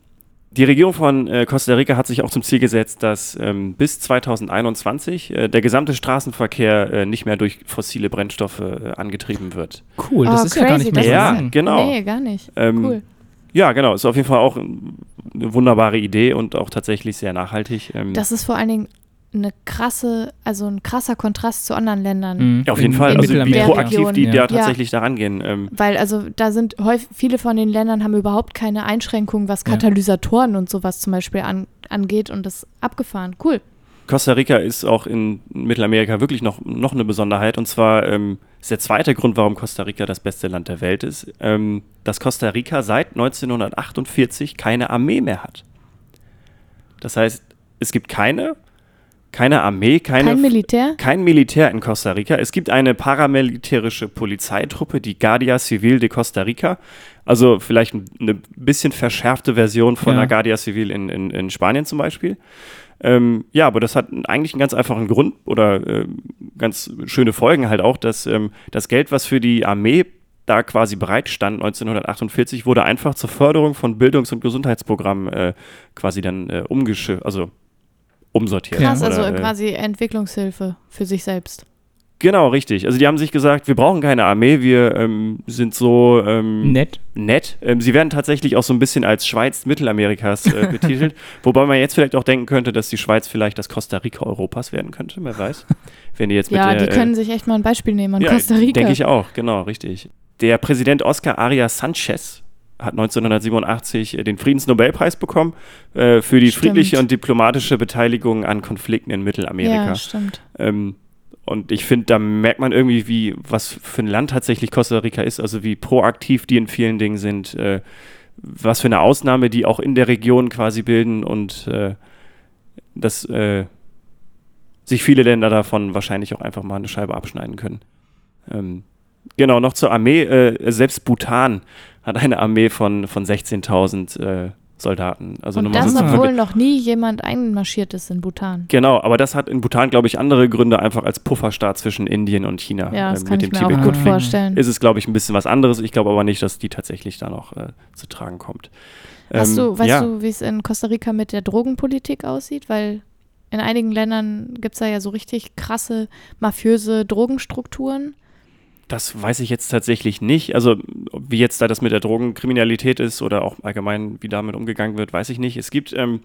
Die Regierung von äh, Costa Rica hat sich auch zum Ziel gesetzt, dass ähm, bis 2021 äh, der gesamte Straßenverkehr äh, nicht mehr durch fossile Brennstoffe äh, angetrieben wird. Cool, das Oh, ist ja gar crazy, nicht mehr das so Ja, genau. Nee, gar nicht. Ähm, Cool. Ja, genau, ist auf jeden Fall auch eine wunderbare Idee und auch tatsächlich sehr nachhaltig. Ähm, Das ist vor allen Dingen eine krasse, also ein krasser Kontrast zu anderen Ländern. Mhm. ja, auf jeden In- Fall, in also wie proaktiv die Ja. da Ja. tatsächlich daran gehen. Ähm, Weil also da sind häufig, viele von den Ländern haben überhaupt keine Einschränkungen, was Ja. Katalysatoren und sowas zum Beispiel an, angeht und das abgefahren. Cool. Costa Rica ist auch in Mittelamerika wirklich noch, noch eine Besonderheit. Und zwar ähm, ist der zweite Grund, warum Costa Rica das beste Land der Welt ist, ähm, dass Costa Rica seit 1948 keine Armee mehr hat. Das heißt, es gibt keine, keine Armee, keine, Kein Militär? kein Militär in Costa Rica. Es gibt eine paramilitärische Polizeitruppe, die Guardia Civil de Costa Rica. Also vielleicht eine bisschen verschärfte Version von Ja. der Guardia Civil in, in, in Spanien zum Beispiel. Ähm, ja, aber das hat eigentlich einen ganz einfachen Grund oder äh, ganz schöne Folgen halt auch, dass ähm, das Geld, was für die Armee da quasi bereitstand 1948, wurde einfach zur Förderung von Bildungs- und Gesundheitsprogrammen äh, quasi dann äh, umgeschifft, also umsortiert. Krass, oder, also äh, quasi Entwicklungshilfe für sich selbst. Genau, richtig. Also die haben sich gesagt, wir brauchen keine Armee, wir ähm, sind so ähm, Nett. nett. Ähm, sie werden tatsächlich auch so ein bisschen als Schweiz Mittelamerikas äh, betitelt, wobei man jetzt vielleicht auch denken könnte, dass die Schweiz vielleicht das Costa Rica Europas werden könnte, wer weiß. Wenn die jetzt mit Ja, der, die können sich echt mal ein Beispiel nehmen an ja, Costa Rica. Denke ich auch, genau, richtig. Der Präsident Oscar Arias Sanchez hat 1987 äh, den Friedensnobelpreis bekommen äh, für die Stimmt. friedliche und diplomatische Beteiligung an Konflikten in Mittelamerika. Ja, stimmt. Ähm, und ich finde, da merkt man irgendwie, wie, was für ein Land tatsächlich Costa Rica ist, also wie proaktiv die in vielen Dingen sind, äh, was für eine Ausnahme die auch in der Region quasi bilden und äh, dass äh, sich viele Länder davon wahrscheinlich auch einfach mal eine Scheibe abschneiden können. Ähm, genau, noch zur Armee. Äh, selbst Bhutan hat eine Armee von, von 16.000 äh, Soldaten. Also Und das, obwohl noch nie jemand einmarschiert ist in Bhutan. Genau, aber das hat in Bhutan, glaube ich, andere Gründe, einfach als Pufferstaat zwischen Indien und China. Ja, das äh, kann mit ich dem mir auch gut vorstellen. ist es, glaube ich, ein bisschen was anderes. Ich glaube aber nicht, dass die tatsächlich da noch äh, zu tragen kommt. Hast Ähm, du, weißt ja. du, wie es in Costa Rica mit der Drogenpolitik aussieht? Weil in einigen Ländern gibt es da ja so richtig krasse mafiöse Drogenstrukturen. Das weiß ich jetzt tatsächlich nicht. Also, wie jetzt da das mit der Drogenkriminalität ist oder auch allgemein, wie damit umgegangen wird, weiß ich nicht. Es gibt ähm,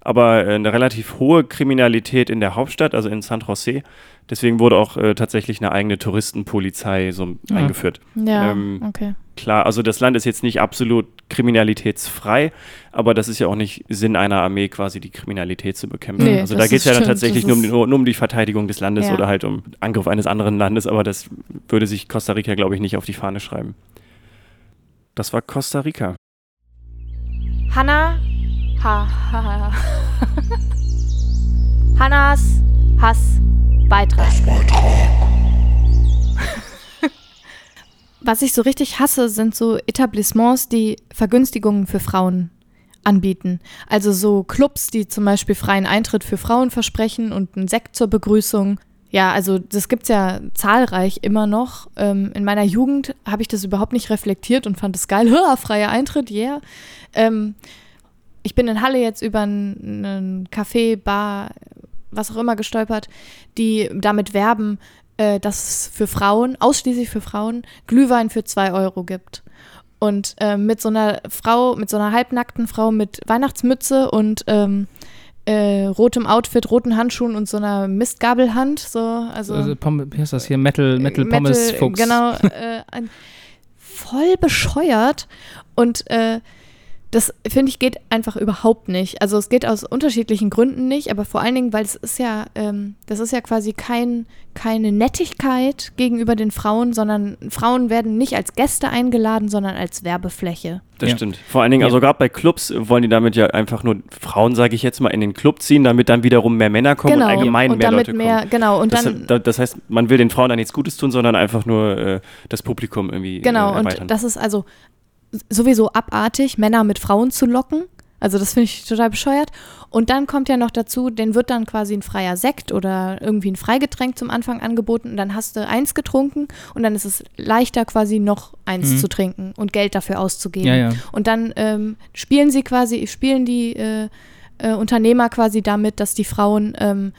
aber äh, eine relativ hohe Kriminalität in der Hauptstadt, also in San Jose. Deswegen wurde auch äh, tatsächlich eine eigene Touristenpolizei so Ja. eingeführt. Ja, Ähm, okay. Klar, also das Land ist jetzt nicht absolut kriminalitätsfrei, aber das ist ja auch nicht Sinn einer Armee, quasi die Kriminalität zu bekämpfen. Nee, also da geht es ja dann tatsächlich nur um, nur, nur um die Verteidigung des Landes Ja. oder halt um Angriff eines anderen Landes, aber das würde sich Costa Rica, glaube ich, nicht auf die Fahne schreiben. Das war Costa Rica. Hanna. Ha, ha, ha. Hannas Hass Beitrag. Was ich so richtig hasse, sind so Etablissements, die Vergünstigungen für Frauen anbieten. Also so Clubs, die zum Beispiel freien Eintritt für Frauen versprechen und einen Sekt zur Begrüßung. Ja, also das gibt's ja zahlreich immer noch. Ähm, in meiner Jugend habe ich das überhaupt nicht reflektiert und fand es geil. Hör, freier Eintritt, yeah. Ähm, ich bin in Halle jetzt über einen, einen Café, Bar, was auch immer gestolpert, die damit werben, äh, dass es für Frauen, ausschließlich für Frauen, Glühwein für zwei Euro gibt. Und äh, mit so einer Frau, mit so einer halbnackten Frau mit Weihnachtsmütze und ähm, äh, rotem Outfit, roten Handschuhen und so einer Mistgabelhand. So, also, Also, wie heißt das hier? Metal, Metal Pommes Metal, Fuchs. Genau, äh, ein, voll bescheuert. Und äh, das finde ich geht einfach überhaupt nicht. Also es geht aus unterschiedlichen Gründen nicht, aber vor allen Dingen, weil es ist ja, ähm, das ist ja quasi kein, keine Nettigkeit gegenüber den Frauen, sondern Frauen werden nicht als Gäste eingeladen, sondern als Werbefläche. Das Ja. stimmt. Vor allen Dingen, Ja. also gerade bei Clubs äh, wollen die damit ja einfach nur Frauen, sage ich jetzt mal, in den Club ziehen, damit dann wiederum mehr Männer kommen und allgemein und mehr damit Leute mehr, kommen. genau, und Das, dann da- das heißt, man will den Frauen dann nichts Gutes tun, sondern einfach nur äh, das Publikum irgendwie Genau, äh, erweitern. und das ist also sowieso abartig, Männer mit Frauen zu locken. Also das finde ich total bescheuert. Und dann kommt ja noch dazu, denen wird dann quasi ein freier Sekt oder irgendwie ein Freigetränk zum Anfang angeboten und dann hast du eins getrunken und dann ist es leichter quasi noch eins Mhm. zu trinken und Geld dafür auszugeben. Ja, ja. Und dann ähm, spielen sie quasi, spielen die äh, äh, Unternehmer quasi damit, dass die Frauen ähm,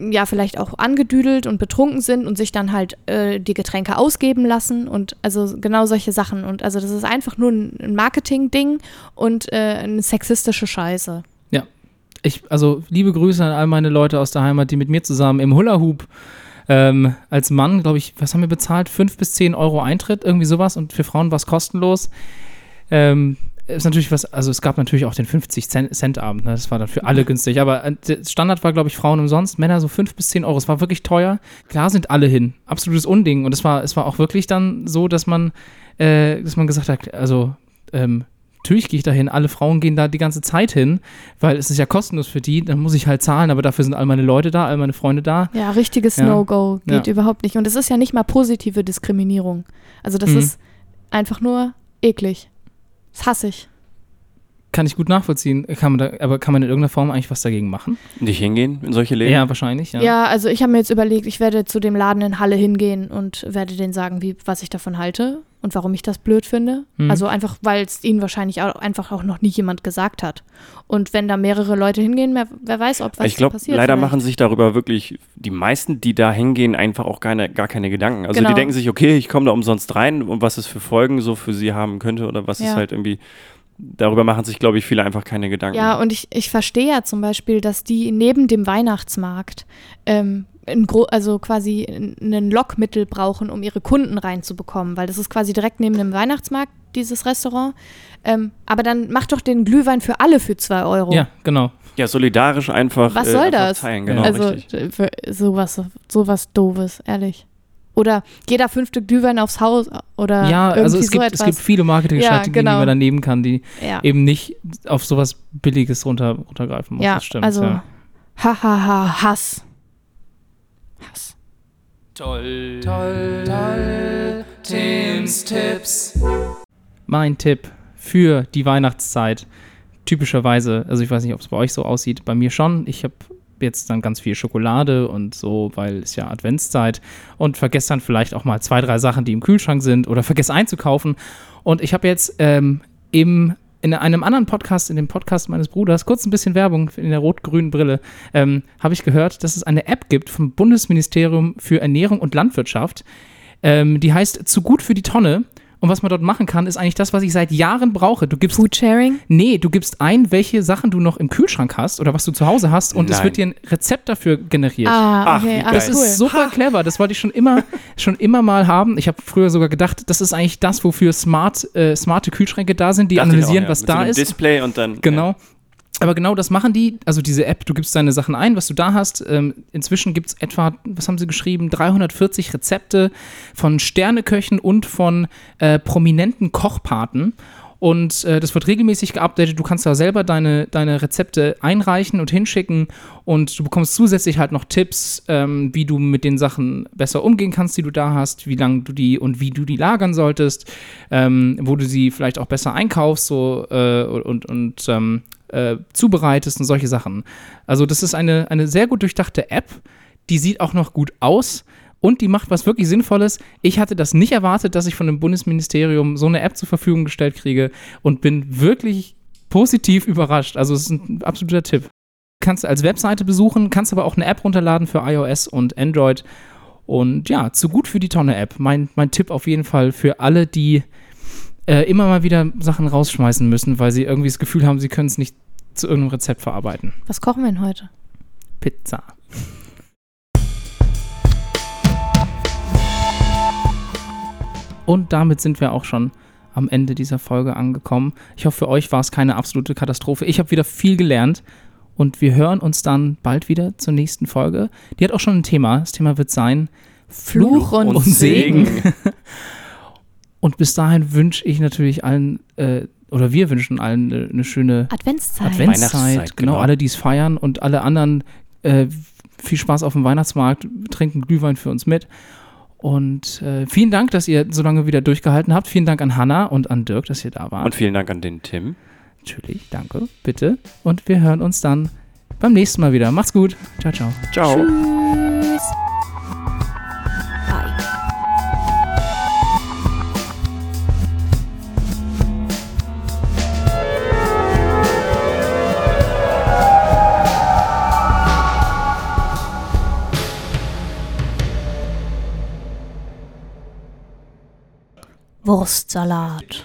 ja vielleicht auch angedüdelt und betrunken sind und sich dann halt äh, die Getränke ausgeben lassen und also genau solche Sachen. Und also das ist einfach nur ein Marketing-Ding und äh, eine sexistische Scheiße. Ich, also liebe Grüße an all meine Leute aus der Heimat, die mit mir zusammen im Hoop ähm, als Mann, glaube ich, was haben wir bezahlt? Fünf bis zehn Euro Eintritt, irgendwie sowas. Und für Frauen war es kostenlos. Ähm, ist natürlich was, also es gab natürlich auch den 50 Cent, Cent Abend, ne? das war dann für alle günstig, aber äh, Standard war, glaube ich, Frauen umsonst, Männer so fünf bis zehn Euro, es war wirklich teuer. Klar sind alle hin, absolutes Unding und es war, es war auch wirklich dann so, dass man, äh, dass man gesagt hat, also ähm, natürlich gehe ich da hin. Alle Frauen gehen da die ganze Zeit hin, weil es ist ja kostenlos für die. Dann muss ich halt zahlen, aber dafür sind all meine Leute da, all meine Freunde da. Ja, richtiges Ja. No-Go geht Ja. überhaupt nicht. Und es ist ja nicht mal positive Diskriminierung. Also das Mhm. ist einfach nur eklig. Das hasse ich. Kann ich gut nachvollziehen. Kann man da, aber kann man in irgendeiner Form eigentlich was dagegen machen? Nicht hingehen in solche Läden? Ja, wahrscheinlich. Ja. Ja, also ich habe mir jetzt überlegt, ich werde zu dem Laden in Halle hingehen und werde denen sagen, wie, was ich davon halte und warum ich das blöd finde. Mhm. Also einfach, weil es ihnen wahrscheinlich auch, einfach auch noch nie jemand gesagt hat. Und wenn da mehrere Leute hingehen, wer, wer weiß, ob was ich glaube, passiert. leider vielleicht. machen sich darüber wirklich die meisten, die da hingehen, einfach auch keine, gar keine Gedanken. Also Genau. die denken sich, okay, ich komme da umsonst rein und was es für Folgen so für sie haben könnte oder was Ja. es halt irgendwie. Darüber machen sich, glaube ich, viele einfach keine Gedanken. Ja, und ich, ich verstehe ja zum Beispiel, dass die neben dem Weihnachtsmarkt ähm, ein gro also quasi ein Lockmittel brauchen, um ihre Kunden reinzubekommen, weil das ist quasi direkt neben dem Weihnachtsmarkt, dieses Restaurant. Ähm, aber dann mach doch den Glühwein für alle für 2 Euro. ja, genau. Ja, solidarisch einfach. Was äh, soll einfach das? Teilen, genau, also richtig. äh, für sowas, sowas Doofes, ehrlich. Oder jeder fünfte Glühwein aufs Haus oder Ja, irgendwie also es so gibt, etwas. es gibt viele Marketingstrategien, Ja, genau. die man da nehmen kann, die ja. eben nicht auf sowas Billiges runter, runtergreifen muss. ja, das stimmt. also ja. hahaha, Hass. Hass. Toll, toll, toll, Tims Tipps. Mein Tipp für die Weihnachtszeit, typischerweise, also ich weiß nicht, ob es bei euch so aussieht, bei mir schon. Ich habe jetzt dann ganz viel Schokolade und so, weil es ja Adventszeit und vergesse dann vielleicht auch mal zwei, drei Sachen, die im Kühlschrank sind oder vergesse einzukaufen. Und ich habe jetzt ähm, im in einem anderen Podcast, in dem Podcast meines Bruders, kurz ein bisschen Werbung in der rot-grünen Brille, ähm, habe ich gehört, dass es eine App gibt vom Bundesministerium für Ernährung und Landwirtschaft. Ähm, die heißt Zu gut für die Tonne. Und was man dort machen kann, ist eigentlich das, was ich seit Jahren brauche. Du gibst Foodsharing? Nee, du gibst ein, welche Sachen du noch im Kühlschrank hast oder was du zu Hause hast und es Nein. wird dir ein Rezept dafür generiert. Ah, Ach, okay, wie geil. Das cool. ist super clever. Das wollte ich schon immer, schon immer mal haben. Ich habe früher sogar gedacht, das ist eigentlich das, wofür smart, äh, smarte Kühlschränke da sind, die ich analysieren, auch, ja. was Mit da so einem ist. Display und dann. Genau. Aber genau das machen die, also diese App, du gibst deine Sachen ein, was du da hast. Ähm, inzwischen gibt es etwa, was haben sie geschrieben, 340 Rezepte von Sterneköchen und von äh, prominenten Kochpaten. Und äh, das wird regelmäßig geupdatet. Du kannst da selber deine, deine Rezepte einreichen und hinschicken. Und du bekommst zusätzlich halt noch Tipps, ähm, wie du mit den Sachen besser umgehen kannst, die du da hast, wie lange du die und wie du die lagern solltest, ähm, wo du sie vielleicht auch besser einkaufst so, äh, und, und ähm, äh, zubereitest und solche Sachen. Also das ist eine, eine sehr gut durchdachte App, die sieht auch noch gut aus und die macht was wirklich Sinnvolles. Ich hatte das nicht erwartet, dass ich von dem Bundesministerium so eine App zur Verfügung gestellt kriege und bin wirklich positiv überrascht. Also es ist ein absoluter Tipp. Kannst du als Webseite besuchen, kannst aber auch eine App runterladen für iOS und Android. Und ja, zu gut für die Tonne-App. Mein, mein Tipp auf jeden Fall für alle, die äh, immer mal wieder Sachen rausschmeißen müssen, weil sie irgendwie das Gefühl haben, sie können es nicht zu irgendeinem Rezept verarbeiten. Was kochen wir denn heute? Pizza. Und damit sind wir auch schon am Ende dieser Folge angekommen. Ich hoffe, für euch war es keine absolute Katastrophe. Ich habe wieder viel gelernt und wir hören uns dann bald wieder zur nächsten Folge. Die hat auch schon ein Thema. Das Thema wird sein Fluch und, und Segen. Und bis dahin wünsche ich natürlich allen, äh, oder wir wünschen allen eine, eine schöne Adventszeit. Adventszeit. Weihnachtszeit, genau, genau. alle, die es feiern und alle anderen äh, viel Spaß auf dem Weihnachtsmarkt, trinken Glühwein für uns mit. Und äh, vielen Dank, dass ihr so lange wieder durchgehalten habt. Vielen Dank an Hanna und an Dirk, dass ihr da wart. Und vielen Dank an den Tim. Natürlich, danke, bitte. Und wir hören uns dann beim nächsten Mal wieder. Macht's gut. Ciao, ciao. Ciao. Tschüss. Wurstsalat.